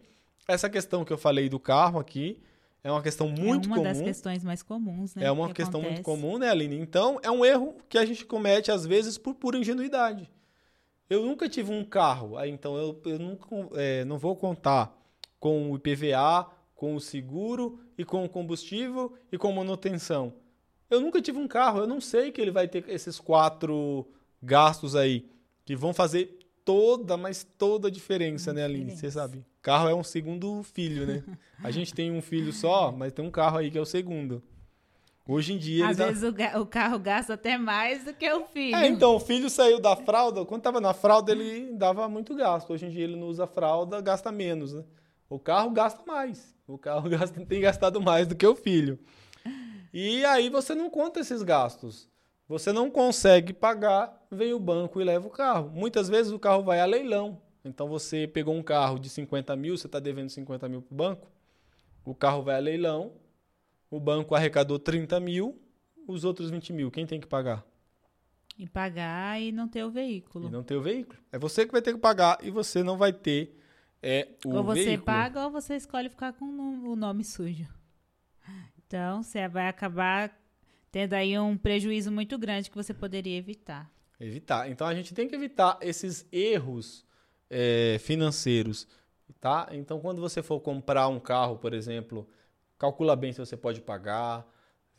Essa questão que eu falei do carro aqui é uma questão muito comum. É uma comum. das questões mais comuns, né? É uma que questão acontece. muito comum, né, Aline? Então, é um erro que a gente comete, às vezes, por pura ingenuidade. Eu nunca tive um carro, então eu, eu nunca, é, não vou contar com o IPVA, com o seguro e com o combustível e com manutenção. Eu nunca tive um carro, eu não sei que ele vai ter esses quatro gastos aí que vão fazer toda, mas toda a diferença, né, Aline? Você sabe. Carro é um segundo filho, né? a gente tem um filho só, mas tem um carro aí que é o segundo. Hoje em dia Às ele dá- vezes o, carro gasta até mais do que o filho. É, então, o filho saiu da fralda, quando tava na fralda ele dava muito gasto. Hoje em dia ele não usa fralda, gasta menos, né? O carro gasta mais. O carro gasta- tem gastado mais do que o filho. E aí você não conta esses gastos. Você não consegue pagar, vem o banco e leva o carro. Muitas vezes o carro vai a leilão. Então você pegou um carro de 50 mil, você está devendo 50 mil para o banco. O carro vai a leilão, o banco arrecadou 30 mil, os outros 20 mil, quem tem que pagar? E pagar e não ter o veículo. E não ter o veículo. É você que vai ter que pagar e você não vai ter é, o ou você veículo. paga ou você escolhe ficar com o nom- o nome sujo. Então, você vai acabar tendo aí um prejuízo muito grande que você poderia evitar. Evitar. Então a gente tem que evitar esses erros é, financeiros, tá? Então quando você for comprar um carro, por exemplo, calcula bem se você pode pagar,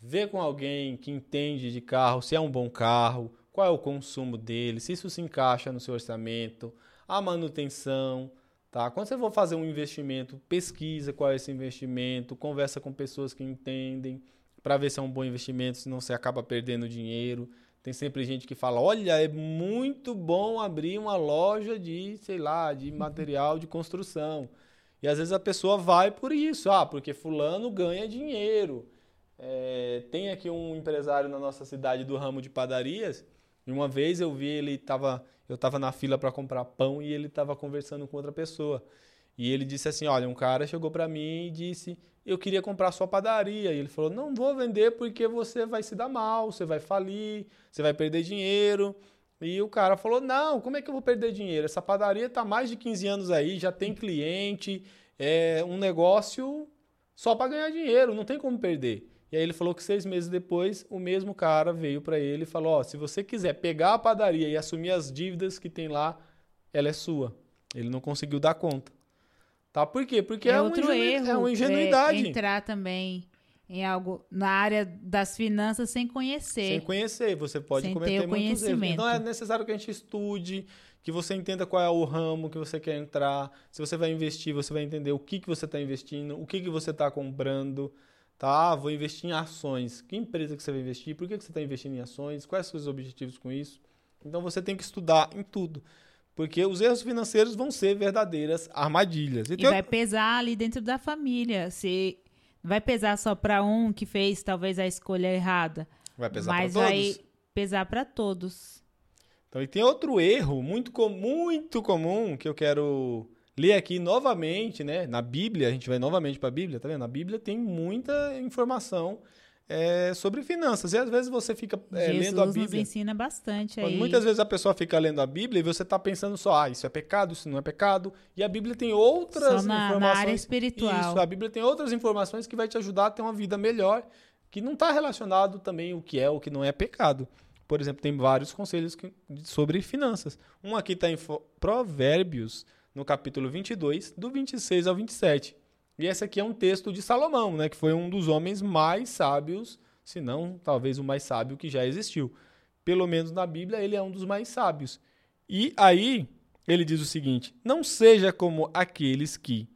vê com alguém que entende de carro, se é um bom carro, qual é o consumo dele, se isso se encaixa no seu orçamento, a manutenção, tá? Quando você for fazer um investimento, pesquisa qual é esse investimento, conversa com pessoas que entendem para ver se é um bom investimento, senão você acaba perdendo dinheiro. Tem sempre gente que fala: olha, é muito bom abrir uma loja de, sei lá, de material de construção. E às vezes a pessoa vai por isso, ah, porque fulano ganha dinheiro. É, tem aqui um empresário na nossa cidade do ramo de padarias, e uma vez eu vi ele tava, eu estava na fila para comprar pão e ele estava conversando com outra pessoa. E ele disse assim: Olha, um cara chegou para mim e disse: Eu queria comprar sua padaria. E ele falou: Não vou vender porque você vai se dar mal, você vai falir, você vai perder dinheiro. E o cara falou: Não, como é que eu vou perder dinheiro? Essa padaria está mais de 15 anos aí, já tem cliente, é um negócio só para ganhar dinheiro, não tem como perder. E aí ele falou que seis meses depois, o mesmo cara veio para ele e falou: Ó, se você quiser pegar a padaria e assumir as dívidas que tem lá, ela é sua. Ele não conseguiu dar conta. Tá? Por quê? Porque é, uma, outro erro. é uma é ingenuidade. entrar também em algo na área das finanças sem conhecer. Sem conhecer, você pode Sem ter cometer o muitos erros. conhecimento. Então é necessário que a gente estude, que você entenda qual é o ramo que você quer entrar. Se você vai investir, você vai entender o que, que você está investindo, o que, que você está comprando. Tá? Vou investir em ações. Que empresa que você vai investir? Por que, que você está investindo em ações? Quais são os seus objetivos com isso? Então você tem que estudar em tudo. Porque os erros financeiros vão ser verdadeiras armadilhas. E tem vai pesar ali dentro da família. Se não vai pesar só para um que fez talvez a escolha errada, vai pesar mas para todos. vai pesar para todos. Então, e tem outro erro muito, com- muito comum que eu quero ler aqui novamente, né? Na Bíblia, a gente vai novamente para a Bíblia, tá vendo? Na Bíblia tem muita informação é, sobre finanças. E às vezes você fica é, Jesus lendo a nos Bíblia. ensina bastante aí. muitas vezes a pessoa fica lendo a Bíblia e você está pensando só, ah, isso é pecado, isso não é pecado. E a Bíblia tem outras Só na- na informações. área espiritual. Isso, a Bíblia tem outras informações que vai te ajudar a ter uma vida melhor, que não está relacionado também o que é o que não é pecado. Por exemplo, tem vários conselhos que- sobre finanças. Um aqui está em Provérbios, no capítulo 22, do 26 ao 27. E esse aqui é um texto de Salomão, né, que foi um dos homens mais sábios, se não talvez o mais sábio que já existiu. Pelo menos na Bíblia, ele é um dos mais sábios. E aí, ele diz o seguinte: Não seja como aqueles que,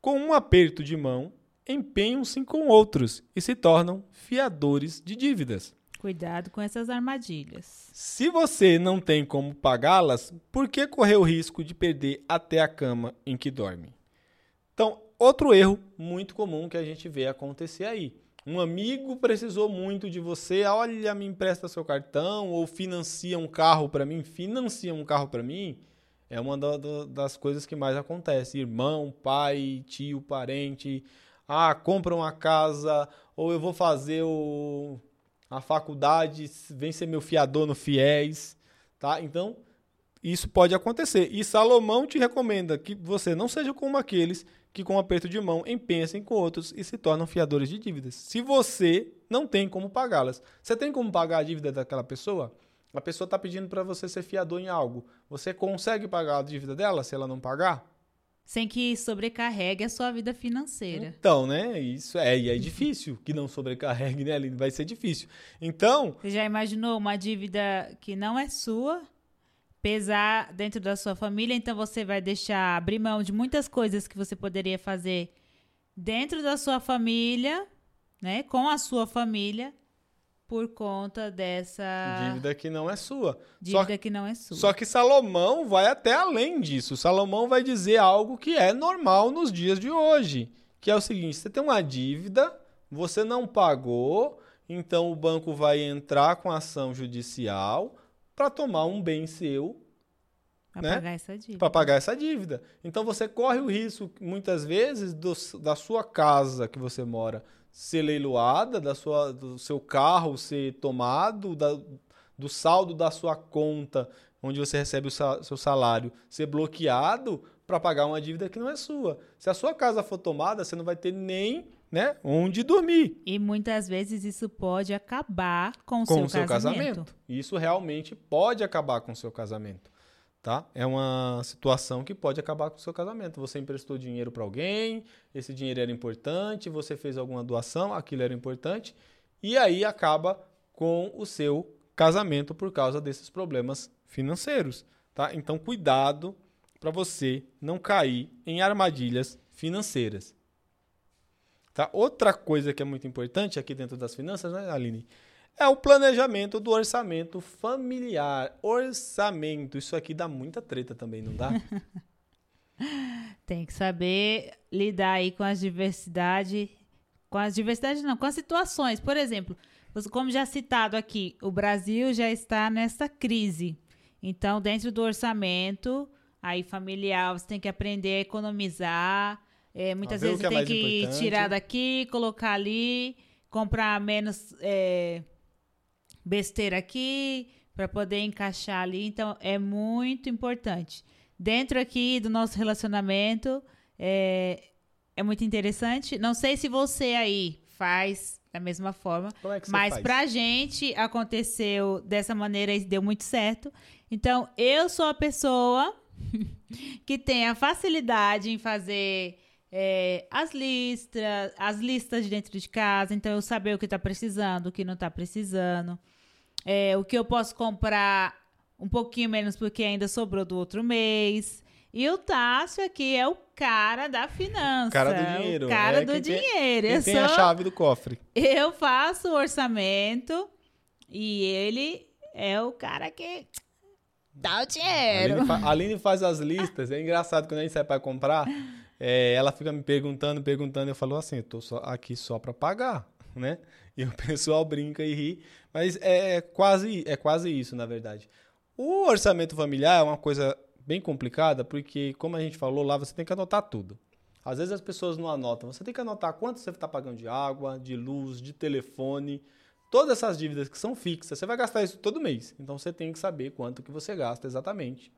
com um aperto de mão, empenham-se com outros e se tornam fiadores de dívidas. Cuidado com essas armadilhas. Se você não tem como pagá-las, por que correr o risco de perder até a cama em que dorme? Então, outro erro muito comum que a gente vê acontecer aí. Um amigo precisou muito de você, olha, me empresta seu cartão ou financia um carro para mim, financia um carro para mim. É uma da- da- das coisas que mais acontece. Irmão, pai, tio, parente, ah, compra uma casa ou eu vou fazer o a faculdade, vem ser meu fiador no FIES, tá? Então, isso pode acontecer. E Salomão te recomenda que você não seja como aqueles que com um aperto de mão empensem com outros e se tornam fiadores de dívidas. Se você não tem como pagá-las. Você tem como pagar a dívida daquela pessoa? A pessoa está pedindo para você ser fiador em algo. Você consegue pagar a dívida dela se ela não pagar? Sem que sobrecarregue a sua vida financeira. Então, né? Isso é, e é difícil que não sobrecarregue, né, Aline? Vai ser difícil. Então, Você já imaginou uma dívida que não é sua pesar dentro da sua família? Então você vai deixar abrir mão de muitas coisas que você poderia fazer dentro da sua família, né? Com a sua família, por conta dessa Dívida que não é sua. dívida Só, que não é sua. só que Salomão vai até além disso. Salomão vai dizer algo que é normal nos dias de hoje. Que é o seguinte: você tem uma dívida, você não pagou, então o banco vai entrar com ação judicial para tomar um bem seu Pra né? pagar essa dívida. para pagar essa dívida. Então você corre o risco, muitas vezes, do- da sua casa que você mora ser leiloada, da sua, do seu carro ser tomado, da- do saldo da sua conta, onde você recebe o sa- seu salário, ser bloqueado para pagar uma dívida que não é sua. Se a sua casa for tomada, você não vai ter nem né, onde dormir E muitas vezes isso pode acabar com o com seu, seu casamento. casamento. Isso realmente pode acabar com o seu casamento, tá? É uma situação que pode acabar com o seu casamento. Você emprestou dinheiro para alguém, esse dinheiro era importante, você fez alguma doação, aquilo era importante, e aí acaba com o seu casamento por causa desses problemas financeiros, tá? Então cuidado para você não cair em armadilhas financeiras. Tá? Outra coisa que é muito importante aqui dentro das finanças, né, Aline? É o planejamento do orçamento familiar. Orçamento. Isso aqui dá muita treta também, não dá? Tem que saber lidar aí com as diversidades, com as diversidades não, com as situações. Por exemplo, você- como já citado aqui, o Brasil já está nessa crise. Então, dentro do orçamento aí familiar, você tem que aprender a economizar. É, muitas vezes que é tem que importante. tirar daqui, colocar ali, comprar menos é, besteira aqui para poder encaixar ali. Então, é muito importante. Dentro aqui do nosso relacionamento, é, é muito interessante. Não sei se você aí faz da mesma forma, é mas faz? pra gente aconteceu dessa maneira e deu muito certo. Então, eu sou a pessoa que tem a facilidade em fazer é, as listas, as listas de dentro de casa. Então, eu saber o que tá precisando, o que não tá precisando. É, o que eu posso comprar um pouquinho menos porque ainda sobrou do outro mês. E o Tássio aqui é o cara da finança. Cara do dinheiro. O cara É do tem- dinheiro. Eu tem sou a chave do cofre. eu faço o orçamento e ele é o cara que dá o A dinheiro. Aline, fa- a Aline faz as listas. É engraçado quando a gente sai para comprar, é, ela fica me perguntando, perguntando. Eu falo assim, eu tô só aqui só para pagar, né? E o pessoal brinca e ri. Mas é quase, é quase isso, na verdade. O orçamento familiar é uma coisa bem complicada, porque, como a gente falou lá, você tem que anotar tudo. Às vezes as pessoas não anotam. Você tem que anotar quanto você está pagando de água, de luz, de telefone, todas essas dívidas que são fixas. Você vai gastar isso todo mês. Então você tem que saber quanto que você gasta exatamente.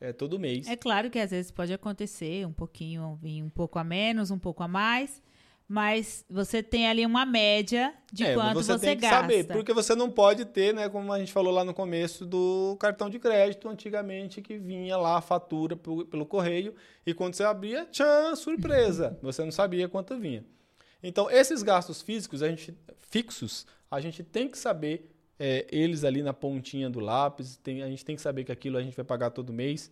É todo mês. É claro que às vezes pode acontecer um pouquinho, um pouco a menos, um pouco a mais, mas você tem ali uma média de É, quanto você, tem que gasta. saber, porque você não pode ter, né, como a gente falou lá no começo do cartão de crédito antigamente que vinha lá a fatura pelo, pelo correio e quando você abria, tchan, surpresa, você não sabia quanto vinha. Então, esses gastos físicos, a gente fixos, a gente tem que saber é, eles ali na pontinha do lápis, tem- a gente tem que saber que aquilo a gente vai pagar todo mês.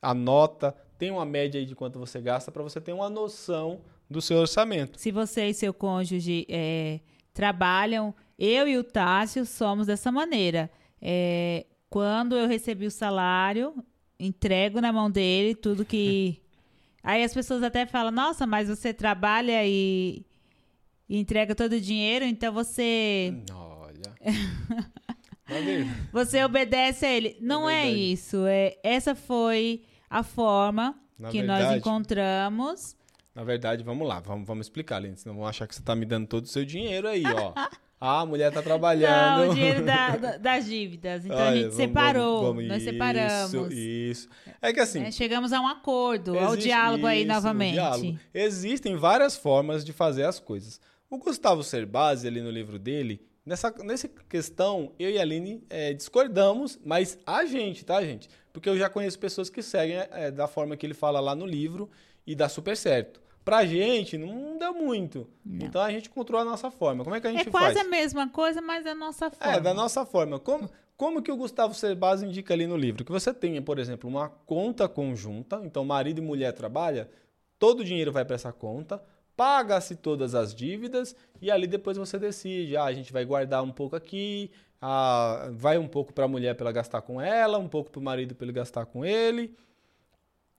Anota, tem uma média aí de quanto você gasta para você ter uma noção do seu orçamento. Se você e seu cônjuge é, trabalham, eu e o Tássio somos dessa maneira. É, quando eu recebi o salário, entrego na mão dele tudo que. Aí as pessoas até falam: Nossa, mas você trabalha e, e entrega todo o dinheiro, então você Olha. Mandei. você obedece a ele. Não é, verdade. isso. É, essa foi a forma Na que nós verdade- encontramos. Na verdade, vamos lá, vamos, vamos explicar, Aline, senão vão achar que você tá me dando todo o seu dinheiro aí, ó. Ah, a mulher tá trabalhando. Não, o dinheiro da- da- das dívidas. Então a Olha, gente vamos- separou, vamos- vamos- nós isso, separamos. Isso. É que assim. né? Chegamos a um acordo, ao diálogo aí isso, o novamente. diálogo. Existem várias formas de fazer as coisas. O Gustavo Cerbasi, ali no livro dele, nessa, nessa questão, eu e a Aline é, discordamos, mas a gente, tá, gente? Porque eu já conheço pessoas que seguem é, da forma que ele fala lá no livro e dá super certo. Pra gente, não deu muito. Então a gente encontrou a nossa forma. Como é que a É gente quase faz? a mesma coisa, mas da nossa forma. É, da nossa forma. Como, como que o Gustavo Cerbasi indica ali no livro? Que você tenha, por exemplo, uma conta conjunta, então marido e mulher trabalham, todo o dinheiro vai para essa conta, paga-se todas as dívidas e ali depois você decide, ah, a gente vai guardar um pouco aqui, ah, vai um pouco para a mulher para ela gastar com ela, um pouco para o marido para ele gastar com ele.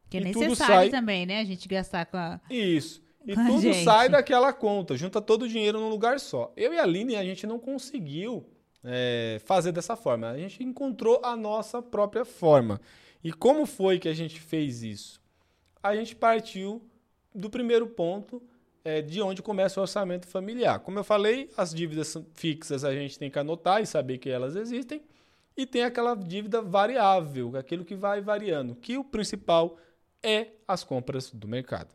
Que é necessário sai... também, né? A gente gastar com a. Isso. E com tudo sai daquela conta, junta todo o dinheiro num lugar só. Eu e a Aline, a gente não conseguiu é, fazer dessa forma. A gente encontrou a nossa própria forma. E como foi que a gente fez isso? A gente partiu do primeiro ponto, é, de onde começa o orçamento familiar. Como eu falei, as dívidas fixas a gente tem que anotar e saber que elas existem. E tem aquela dívida variável, aquilo que vai variando, que o principal é as compras do mercado.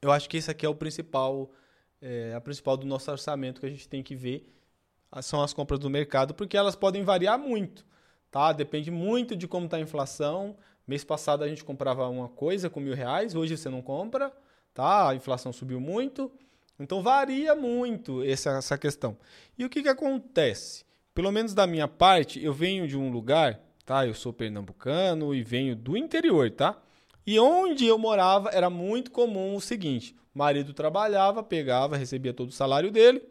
Eu acho que esse aqui é o principal, é, a principal do nosso orçamento que a gente tem que ver são as compras do mercado, porque elas podem variar muito, tá? Depende muito de como está a inflação. Mês passado a gente comprava uma coisa com mil reais, hoje você não compra, tá? A inflação subiu muito, então varia muito essa, essa questão. E o que, que acontece? Pelo menos da minha parte, eu venho de um lugar, tá? Eu sou pernambucano e venho do interior, tá? E onde eu morava era muito comum o seguinte: o marido trabalhava, pegava, recebia todo o salário dele,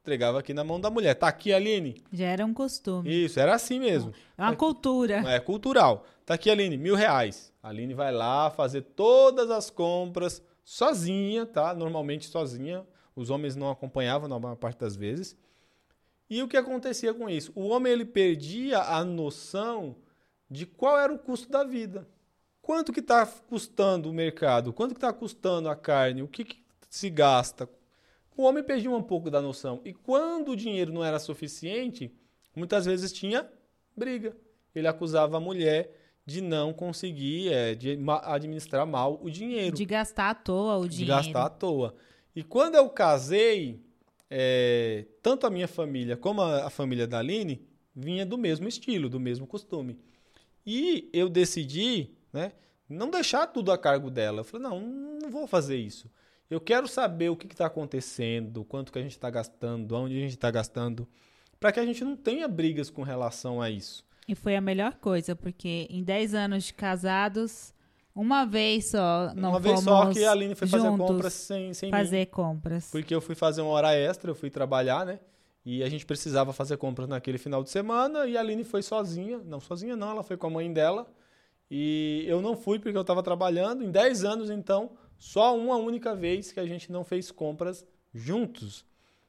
entregava aqui na mão da mulher. Tá aqui, Aline. Já era um costume. Isso, era assim mesmo. É uma cultura. É cultural. Tá aqui, Aline, mil reais. A Aline vai lá fazer todas as compras sozinha, tá? Normalmente sozinha. Os homens não acompanhavam na maior parte das vezes. E o que acontecia com isso? O homem ele perdia a noção de qual era o custo da vida. Quanto que está custando o mercado? Quanto que está custando a carne? O que, que se gasta? O homem perdia um pouco da noção. E quando o dinheiro não era suficiente, muitas vezes tinha briga. Ele acusava a mulher de não conseguir, é, de administrar mal o dinheiro. De gastar à toa o dinheiro. De gastar à toa. E quando eu casei, é, tanto a minha família como a, a família da Aline vinha do mesmo estilo, do mesmo costume. E eu decidi né? Não deixar tudo a cargo dela. Eu falei, não, não vou fazer isso. Eu quero saber o que está acontecendo, quanto que a gente está gastando, onde a gente está gastando, para que a gente não tenha brigas com relação a isso. E foi a melhor coisa, porque em 10 anos de casados, uma vez só não Uma vez só que a Aline foi fazer compras sem, sem fazer mim. compras. Porque eu fui fazer uma hora extra, eu fui trabalhar, né? E a gente precisava fazer compras naquele final de semana e a Aline foi sozinha. Não, sozinha não, ela foi com a mãe dela. E eu não fui porque eu estava trabalhando. Em 10 anos, então, só uma única vez que a gente não fez compras juntos.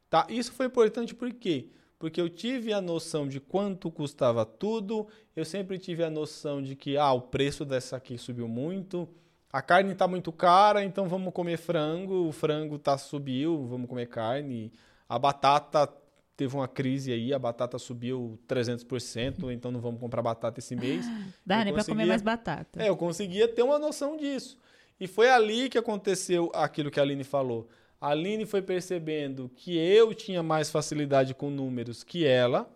Tá? Isso foi importante por quê? Porque eu tive a noção de quanto custava tudo, eu sempre tive a noção de que ah, o preço dessa aqui subiu muito, a carne está muito cara, então vamos comer frango, o frango tá subiu, vamos comer carne, a batata teve uma crise aí, a batata subiu 300%, então não vamos comprar batata esse mês. Dá nem para comer mais batata. É, eu conseguia ter uma noção disso. E foi ali que aconteceu aquilo que a Aline falou. A Aline foi percebendo que eu tinha mais facilidade com números que ela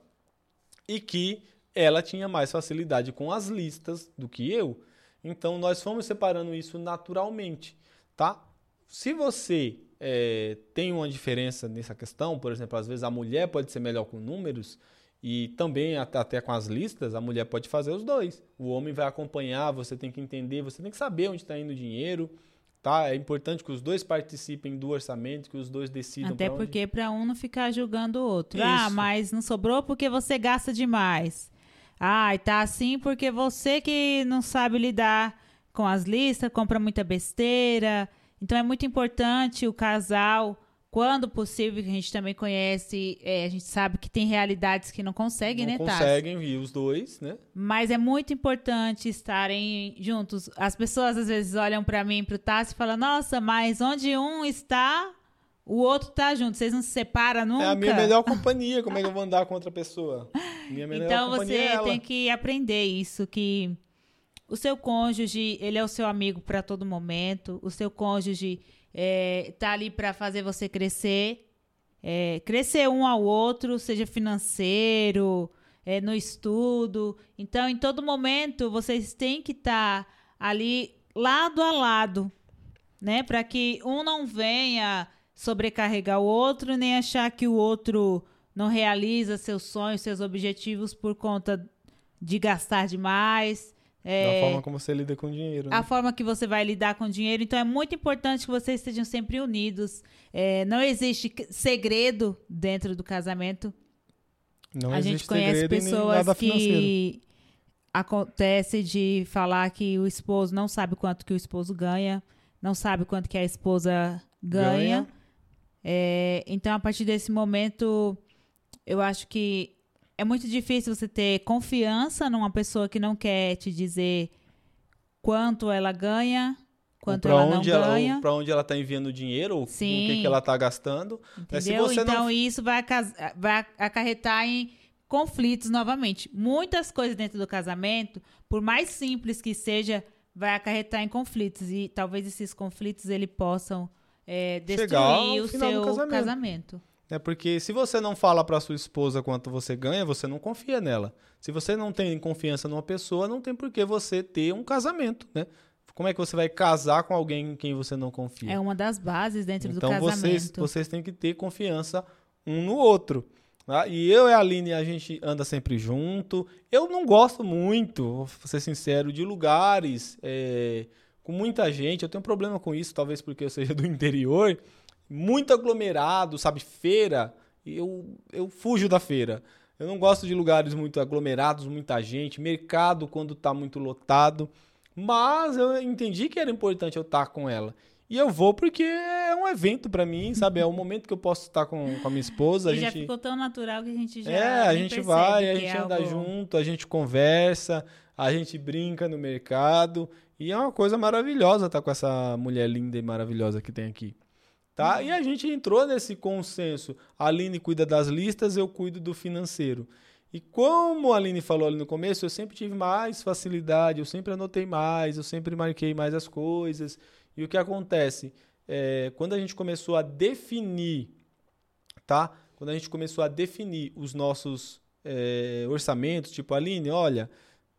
e que ela tinha mais facilidade com as listas do que eu. Então nós fomos separando isso naturalmente, tá? Se você é, tem uma diferença nessa questão. Por exemplo, às vezes a mulher pode ser melhor com números e também até, com as listas, a mulher pode fazer os dois. O homem vai acompanhar, você tem que entender, você tem que saber onde está indo o dinheiro. Tá? É importante que os dois participem do orçamento, que os dois decidam. Até porque para um não ficar julgando o outro. Ah, Isso. Ah, mas não sobrou porque você gasta demais. Ah, e tá assim porque você que não sabe lidar com as listas, compra muita besteira. Então é muito importante o casal, quando possível, que a gente também conhece, é, a gente sabe que tem realidades que não conseguem, não né, Tassi? conseguem vir os dois, né? Mas é muito importante estarem juntos. As pessoas às vezes olham para mim, para o Tassi e falam: "Nossa, mas onde um está, o outro tá junto. Vocês não se separam nunca?" É a minha melhor companhia. Como é que eu vou andar com outra pessoa? Minha melhor então você é tem que aprender isso que o seu cônjuge, ele é o seu amigo para todo momento. O seu cônjuge é, tá ali para fazer você crescer. É, crescer um ao outro, seja financeiro, é, no estudo. Então, em todo momento, vocês têm que estar tá ali lado a lado, né? Para que um não venha sobrecarregar o outro, nem achar que o outro não realiza seus sonhos, seus objetivos por conta de gastar demais É, Da forma como você lida com o dinheiro. né? a forma que você vai lidar com o dinheiro. Então é muito importante que vocês estejam sempre unidos. É, não existe segredo dentro do casamento. Não a gente conhece pessoas financeiro. que acontece de falar que o esposo não sabe quanto que o esposo ganha, não sabe quanto que a esposa ganha. Ganha. É, então, a partir desse momento, eu acho que é muito difícil você ter confiança numa pessoa que não quer te dizer quanto ela ganha, quanto Ou ela pra não onde ela, ganha. pra onde ela tá enviando dinheiro, ou o que, que ela tá gastando. Entendeu? você não- então, isso vai, vai acarretar em conflitos novamente. Muitas coisas dentro do casamento, por mais simples que seja, vai acarretar em conflitos. E talvez esses conflitos ele possam é, destruir o seu casamento. casamento. É porque se você não fala pra sua esposa quanto você ganha, você não confia nela. Se você não tem confiança numa pessoa, não tem por que você ter um casamento, né? Como é que você vai casar com alguém em quem você não confia? É uma das bases dentro do Então casamento. vocês, vocês têm que ter confiança um no outro. tá? E eu e a Aline, a gente anda sempre junto. Eu não gosto muito, vou ser sincero, de lugares é, com muita gente. Eu tenho problema com isso, talvez porque eu seja do interior. Muito aglomerado, sabe? Feira. Eu, eu fujo da feira. Eu não gosto de lugares muito aglomerados, muita gente. Mercado quando tá muito lotado. Mas eu entendi que era importante eu estar com ela. E eu vou porque é um evento pra mim, sabe? É o momento que eu posso estar com, com a minha esposa. A E já gente... ficou tão natural que a gente já. É, a gente vai, a que gente é anda algo- junto, a gente conversa, a gente brinca no mercado. E é uma coisa maravilhosa estar com essa mulher linda e maravilhosa que tem aqui. Tá? E a gente entrou nesse consenso. A Aline cuida das listas, eu cuido do financeiro. E como a Aline falou ali no começo, eu sempre tive mais facilidade, eu sempre anotei mais, eu sempre marquei mais as coisas. E o que acontece? É, quando a gente começou a definir tá? Quando a gente começou a definir os nossos é, orçamentos, tipo, Aline, olha,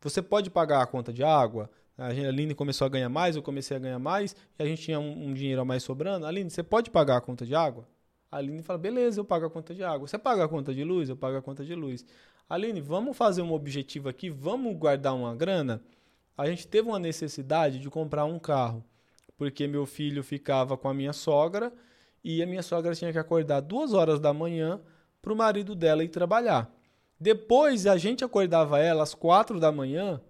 você pode pagar a conta de água? A Aline começou a ganhar mais, eu comecei a ganhar mais, e a gente tinha um, um dinheiro a mais sobrando. Aline, você pode pagar a conta de água? A Aline fala, beleza, eu pago a conta de água. Você paga a conta de luz? Eu pago a conta de luz. Aline, vamos fazer um objetivo aqui, vamos guardar uma grana? A gente teve uma necessidade de comprar um carro, porque meu filho ficava com a minha sogra, e a minha sogra tinha que acordar duas horas da manhã para o marido dela ir trabalhar. Depois a gente acordava ela às quatro da manhã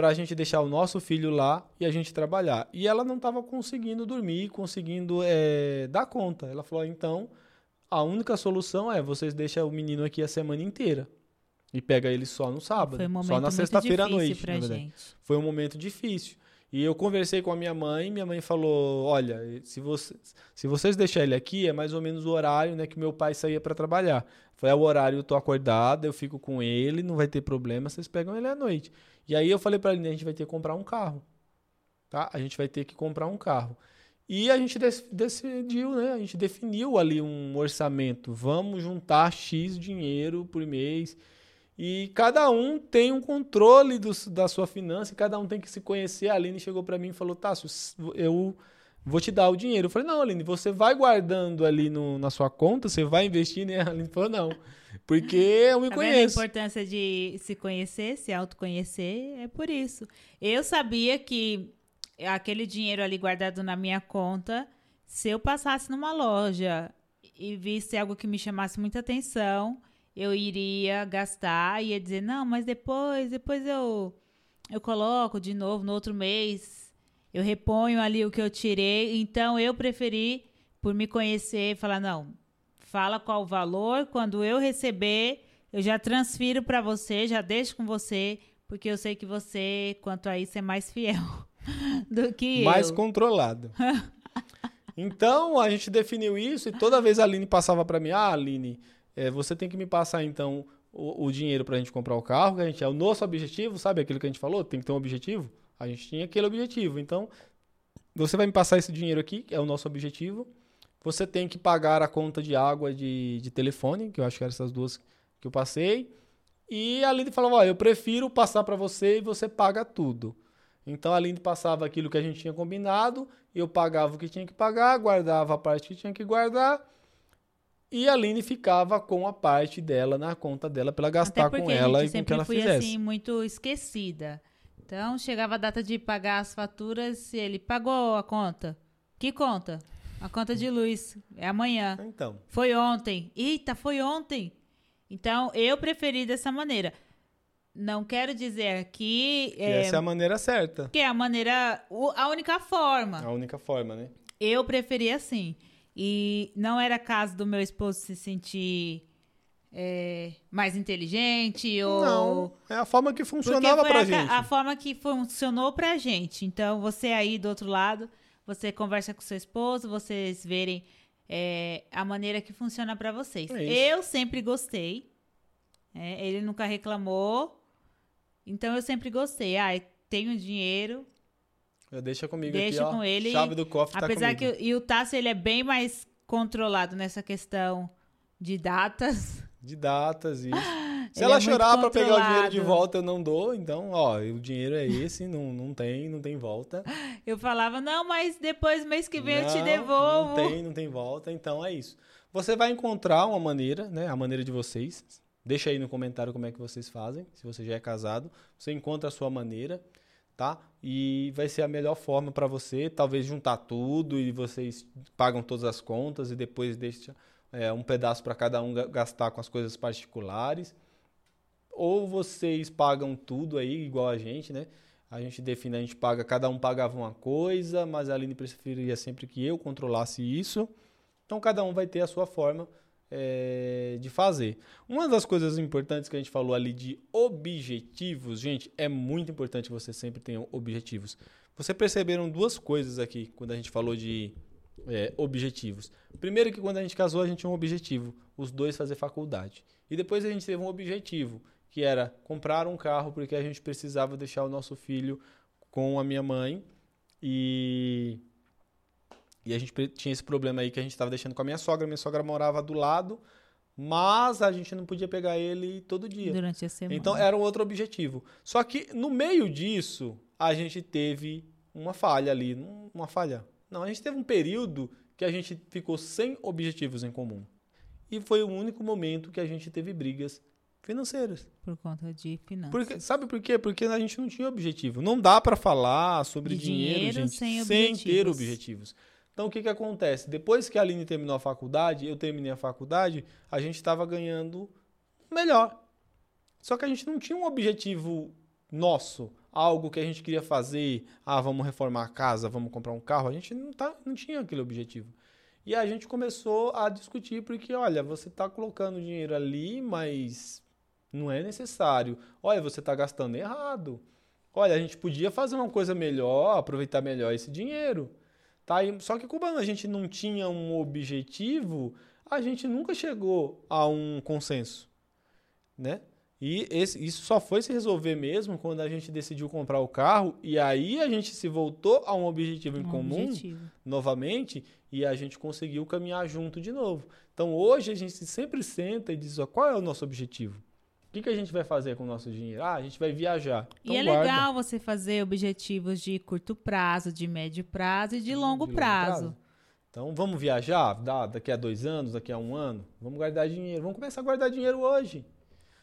para a gente deixar o nosso filho lá e a gente trabalhar. E ela não estava conseguindo dormir, conseguindo eh, dar conta. Ela falou: então a única solução é vocês deixam o menino aqui a semana inteira e pega ele só no sábado, um só na sexta-feira à noite. foi um momento difícil. E eu conversei com a minha mãe, minha mãe falou: "Olha, se vocês, se vocês deixarem ele aqui, é mais ou menos o horário, né, que meu pai saía para trabalhar. Foi é o horário, eu tô acordada, eu fico com ele, não vai ter problema, vocês pegam ele à noite". E aí eu falei para ele: "A gente vai ter que comprar um carro". Tá? A gente vai ter que comprar um carro. E a gente dec- decidiu, né? A gente definiu ali um orçamento. Vamos juntar X dinheiro por mês. E cada um tem um controle dos- da sua finança, e cada um tem que se conhecer. A Aline chegou para mim e falou: Tássio, eu vou te dar o dinheiro. Eu falei: Não, Aline, você vai guardando ali no- na sua conta, você vai investindo. E a Aline falou: Não, porque eu me Tá vendo a conheço. importância de se conhecer, se autoconhecer? É por isso. Eu sabia que aquele dinheiro ali guardado na minha conta, se eu passasse numa loja e visse algo que me chamasse muita atenção, eu iria gastar e ia dizer, não, mas depois, depois eu, eu coloco de novo no outro mês, eu reponho ali o que eu tirei. Então eu preferi, por me conhecer, falar, não, fala qual o valor, quando eu receber, eu já transfiro para você, já deixo com você, porque eu sei que você, quanto a isso, é mais fiel do que mais eu. controlado. então a gente definiu isso e toda vez a Aline passava para mim: Ah, Aline, eh, você tem que me passar então o, o dinheiro para a gente comprar o carro, que a gente é o nosso objetivo, sabe aquilo que a gente falou? Tem que ter um objetivo. A gente tinha aquele objetivo. Então você vai me passar esse dinheiro aqui, que é o nosso objetivo. Você tem que pagar a conta de água de, de telefone, que eu acho que eram essas duas que eu passei. E a Aline falava: eu prefiro passar para você e você paga tudo. Então a Aline passava aquilo que a gente tinha combinado, eu pagava o que tinha que pagar, guardava a parte que tinha que guardar, e a Aline ficava com a parte dela na conta dela para gastar com ela e com o que sempre ela fui fizesse. assim muito esquecida. Então, chegava a data de pagar as faturas, ele pagou a conta. Que conta? A conta de luz. É amanhã. Então. Foi ontem. Eita, foi ontem. Então, eu preferi dessa maneira. Não quero dizer aqui. Que essa é a maneira certa. Que é a maneira. A única forma. A única forma, né? Eu preferi assim. E não era caso do meu esposo se sentir é, mais inteligente ou. Não. É a forma que funcionava pra a, gente. a forma que funcionou pra gente. Então, você aí do outro lado, você conversa com seu esposo, vocês verem é, a maneira que funciona pra vocês. É eu sempre gostei. é, ele nunca reclamou. Então, eu sempre gostei. Ah, tenho dinheiro. Deixa comigo Deixa aqui, ó. com ele. Chave do cofre tá Apesar comigo. que o- e o Tássio, ele é bem mais controlado nessa questão de datas. De datas, isso. Se Ele ela é chorar pra pegar o dinheiro de volta, eu não dou. Então, ó, o dinheiro é esse, não, não tem, não tem volta. Eu falava, não, mas depois, mês que vem, eu te Não, devolvo. Não tem, não tem volta. Então é isso. Você vai encontrar uma maneira, né? A maneira de vocês. Deixa aí no comentário como é que vocês fazem. Se você já é casado, você encontra a sua maneira, tá? E vai ser a melhor forma para você. Talvez juntar tudo e vocês pagam todas as contas e depois deixa é, um pedaço para cada um ga- gastar com as coisas particulares. Ou vocês pagam tudo aí, igual a gente, né? A gente define, a gente paga, cada um pagava uma coisa, mas a Aline preferia sempre que eu controlasse isso. Então cada um vai ter a sua forma é, de fazer. Uma das coisas importantes que a gente falou ali de objetivos, gente, é muito importante que você sempre tenha objetivos. Você perceberam duas coisas aqui quando a gente falou de é, objetivos. Primeiro que quando a gente casou a gente tinha um objetivo, os dois fazer faculdade. E depois a gente teve um objetivo, que era comprar um carro porque a gente precisava deixar o nosso filho com a minha mãe e e a gente tinha esse problema aí que a gente estava deixando com a minha sogra, minha sogra morava do lado, mas a gente não podia pegar ele todo dia. Durante a semana. Então era um outro objetivo. Só que no meio disso, a gente teve uma falha ali. Uma falha. Não, a gente teve um período que a gente ficou sem objetivos em comum. E foi o único momento que a gente teve brigas financeiras. Por conta de finanças. Porque, sabe por quê? Porque a gente não tinha objetivo. Não dá para falar sobre De dinheiro, dinheiro gente, sem sem ter objetivos. Então o que, que acontece? Depois que a Aline terminou a faculdade, eu terminei a faculdade, a gente estava ganhando melhor. Só que a gente não tinha um objetivo nosso, algo que a gente queria fazer. Ah, vamos reformar a casa, vamos comprar um carro. A gente não, tá, não tinha aquele objetivo. E a gente começou a discutir porque, olha, você está colocando dinheiro ali, mas não é necessário. Olha, você está gastando errado. Olha, a gente podia fazer uma coisa melhor, aproveitar melhor esse dinheiro. Tá? E- Só que como a gente não tinha um objetivo, a gente nunca chegou a um consenso, né? E esse- isso só foi se resolver mesmo quando a gente decidiu comprar o carro e aí a gente se voltou a um objetivo em Um comum objetivo. novamente e a gente conseguiu caminhar junto de novo. Então hoje a gente sempre senta e diz, ó, qual é o nosso objetivo? O que, que a gente vai fazer com o nosso dinheiro? Ah, a gente vai viajar. Então e é guarda. legal você fazer objetivos de curto prazo, de médio prazo e de longo, prazo. Então vamos viajar Dá, daqui a dois anos, daqui a um ano? Vamos guardar dinheiro. Vamos começar a guardar dinheiro hoje.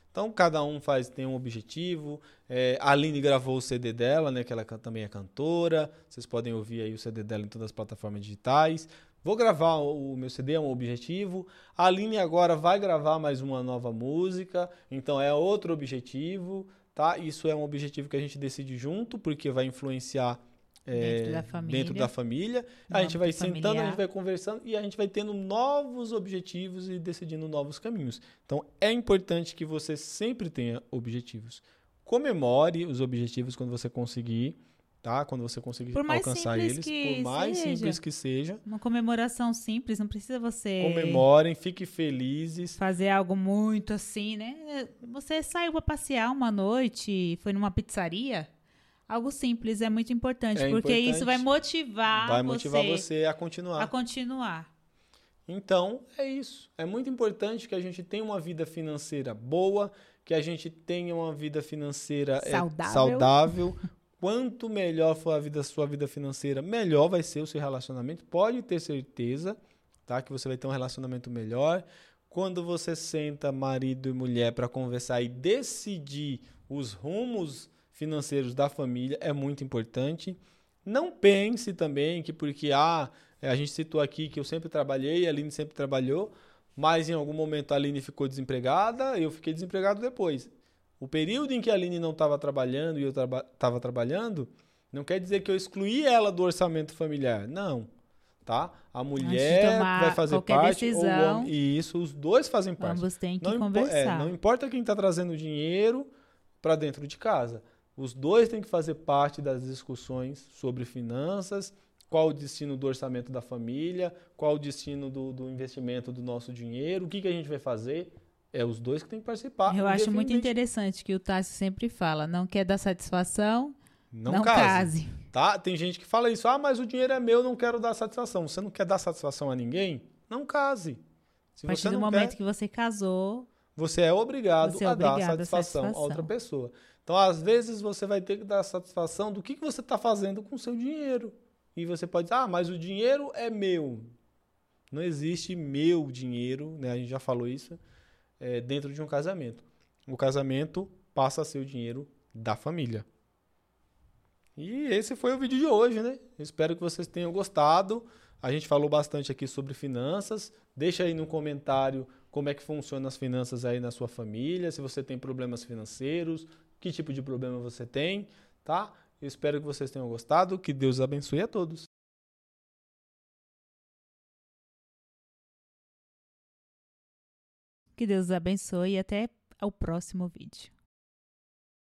Então cada um faz tem um objetivo. É, a Aline gravou o CD dela, né? Que ela também é cantora. Vocês podem ouvir aí o CD dela em todas as plataformas digitais. Vou gravar o, meu CD, é um objetivo. A Aline agora vai gravar mais uma nova música. Então é outro objetivo, tá? Isso é um objetivo que a gente decide junto, porque vai influenciar é, Dentro da família. dentro da família. A gente vai âmbito sentando, a familiar. gente vai conversando e a gente vai tendo novos objetivos e decidindo novos caminhos. Então é importante que você sempre tenha objetivos. Comemore os objetivos quando você conseguir, tá? Quando você conseguir alcançar eles, por mais seja. simples que seja, Uma comemoração simples, não precisa você comemorem, fiquem felizes. fazer algo muito assim, né? Você saiu para passear uma noite, foi numa pizzaria, algo simples é muito importante, É porque isso importante. vai motivar, Vai motivar você, você a continuar. a continuar. Então, é isso. É muito importante que a gente tenha uma vida financeira boa, que a gente tenha uma vida financeira é, Saudável. Quanto melhor for a vida, sua vida financeira, melhor vai ser o seu relacionamento. Pode ter certeza, tá? Que você vai ter um relacionamento melhor. Quando você senta marido e mulher para conversar e decidir os rumos financeiros da família é muito importante. Não pense também que porque ah, a gente citou aqui que eu sempre trabalhei, a Aline sempre trabalhou, mas em algum momento a Aline ficou desempregada, eu fiquei desempregado depois. O período em que a Aline não estava trabalhando e eu estava traba trabalhando, não quer dizer que eu excluí ela do orçamento familiar. Não. Tá? A mulher vai fazer parte. Decisão, ou, e isso, os dois fazem parte. Ambos têm que não conversar. É, não importa quem está trazendo dinheiro para dentro de casa. Os dois têm que fazer parte das discussões sobre finanças, qual o destino do orçamento da família, qual o destino do, do investimento do nosso dinheiro, o que, que a gente vai fazer. É os dois que têm que participar. Eu acho muito interessante que o Tássio sempre fala: não quer dar satisfação, não, não case. case. Tá? Tem gente que fala isso: ah, mas o dinheiro é meu, não quero dar satisfação. Você não quer dar satisfação a ninguém? Não case. Se a partir do momento quer, que você casou, você é obrigado, você é obrigado a dar satisfação, a satisfação, a outra pessoa. Então, às vezes, você vai ter que dar satisfação do que, que você está fazendo com o seu dinheiro. E você pode dizer, ah, mas o dinheiro é meu. Não existe meu dinheiro, né? A gente já falou isso é, dentro de um casamento. O casamento passa a ser o dinheiro da família. E esse foi o vídeo de hoje, né? espero que vocês tenham gostado. A gente falou bastante aqui sobre finanças. Deixa aí no comentário como é que funcionam as finanças aí na sua família, se você tem problemas financeiros, que tipo de problema você tem, tá? Espero que vocês tenham gostado. Que Deus abençoe a todos. Que Deus abençoe e até o próximo vídeo.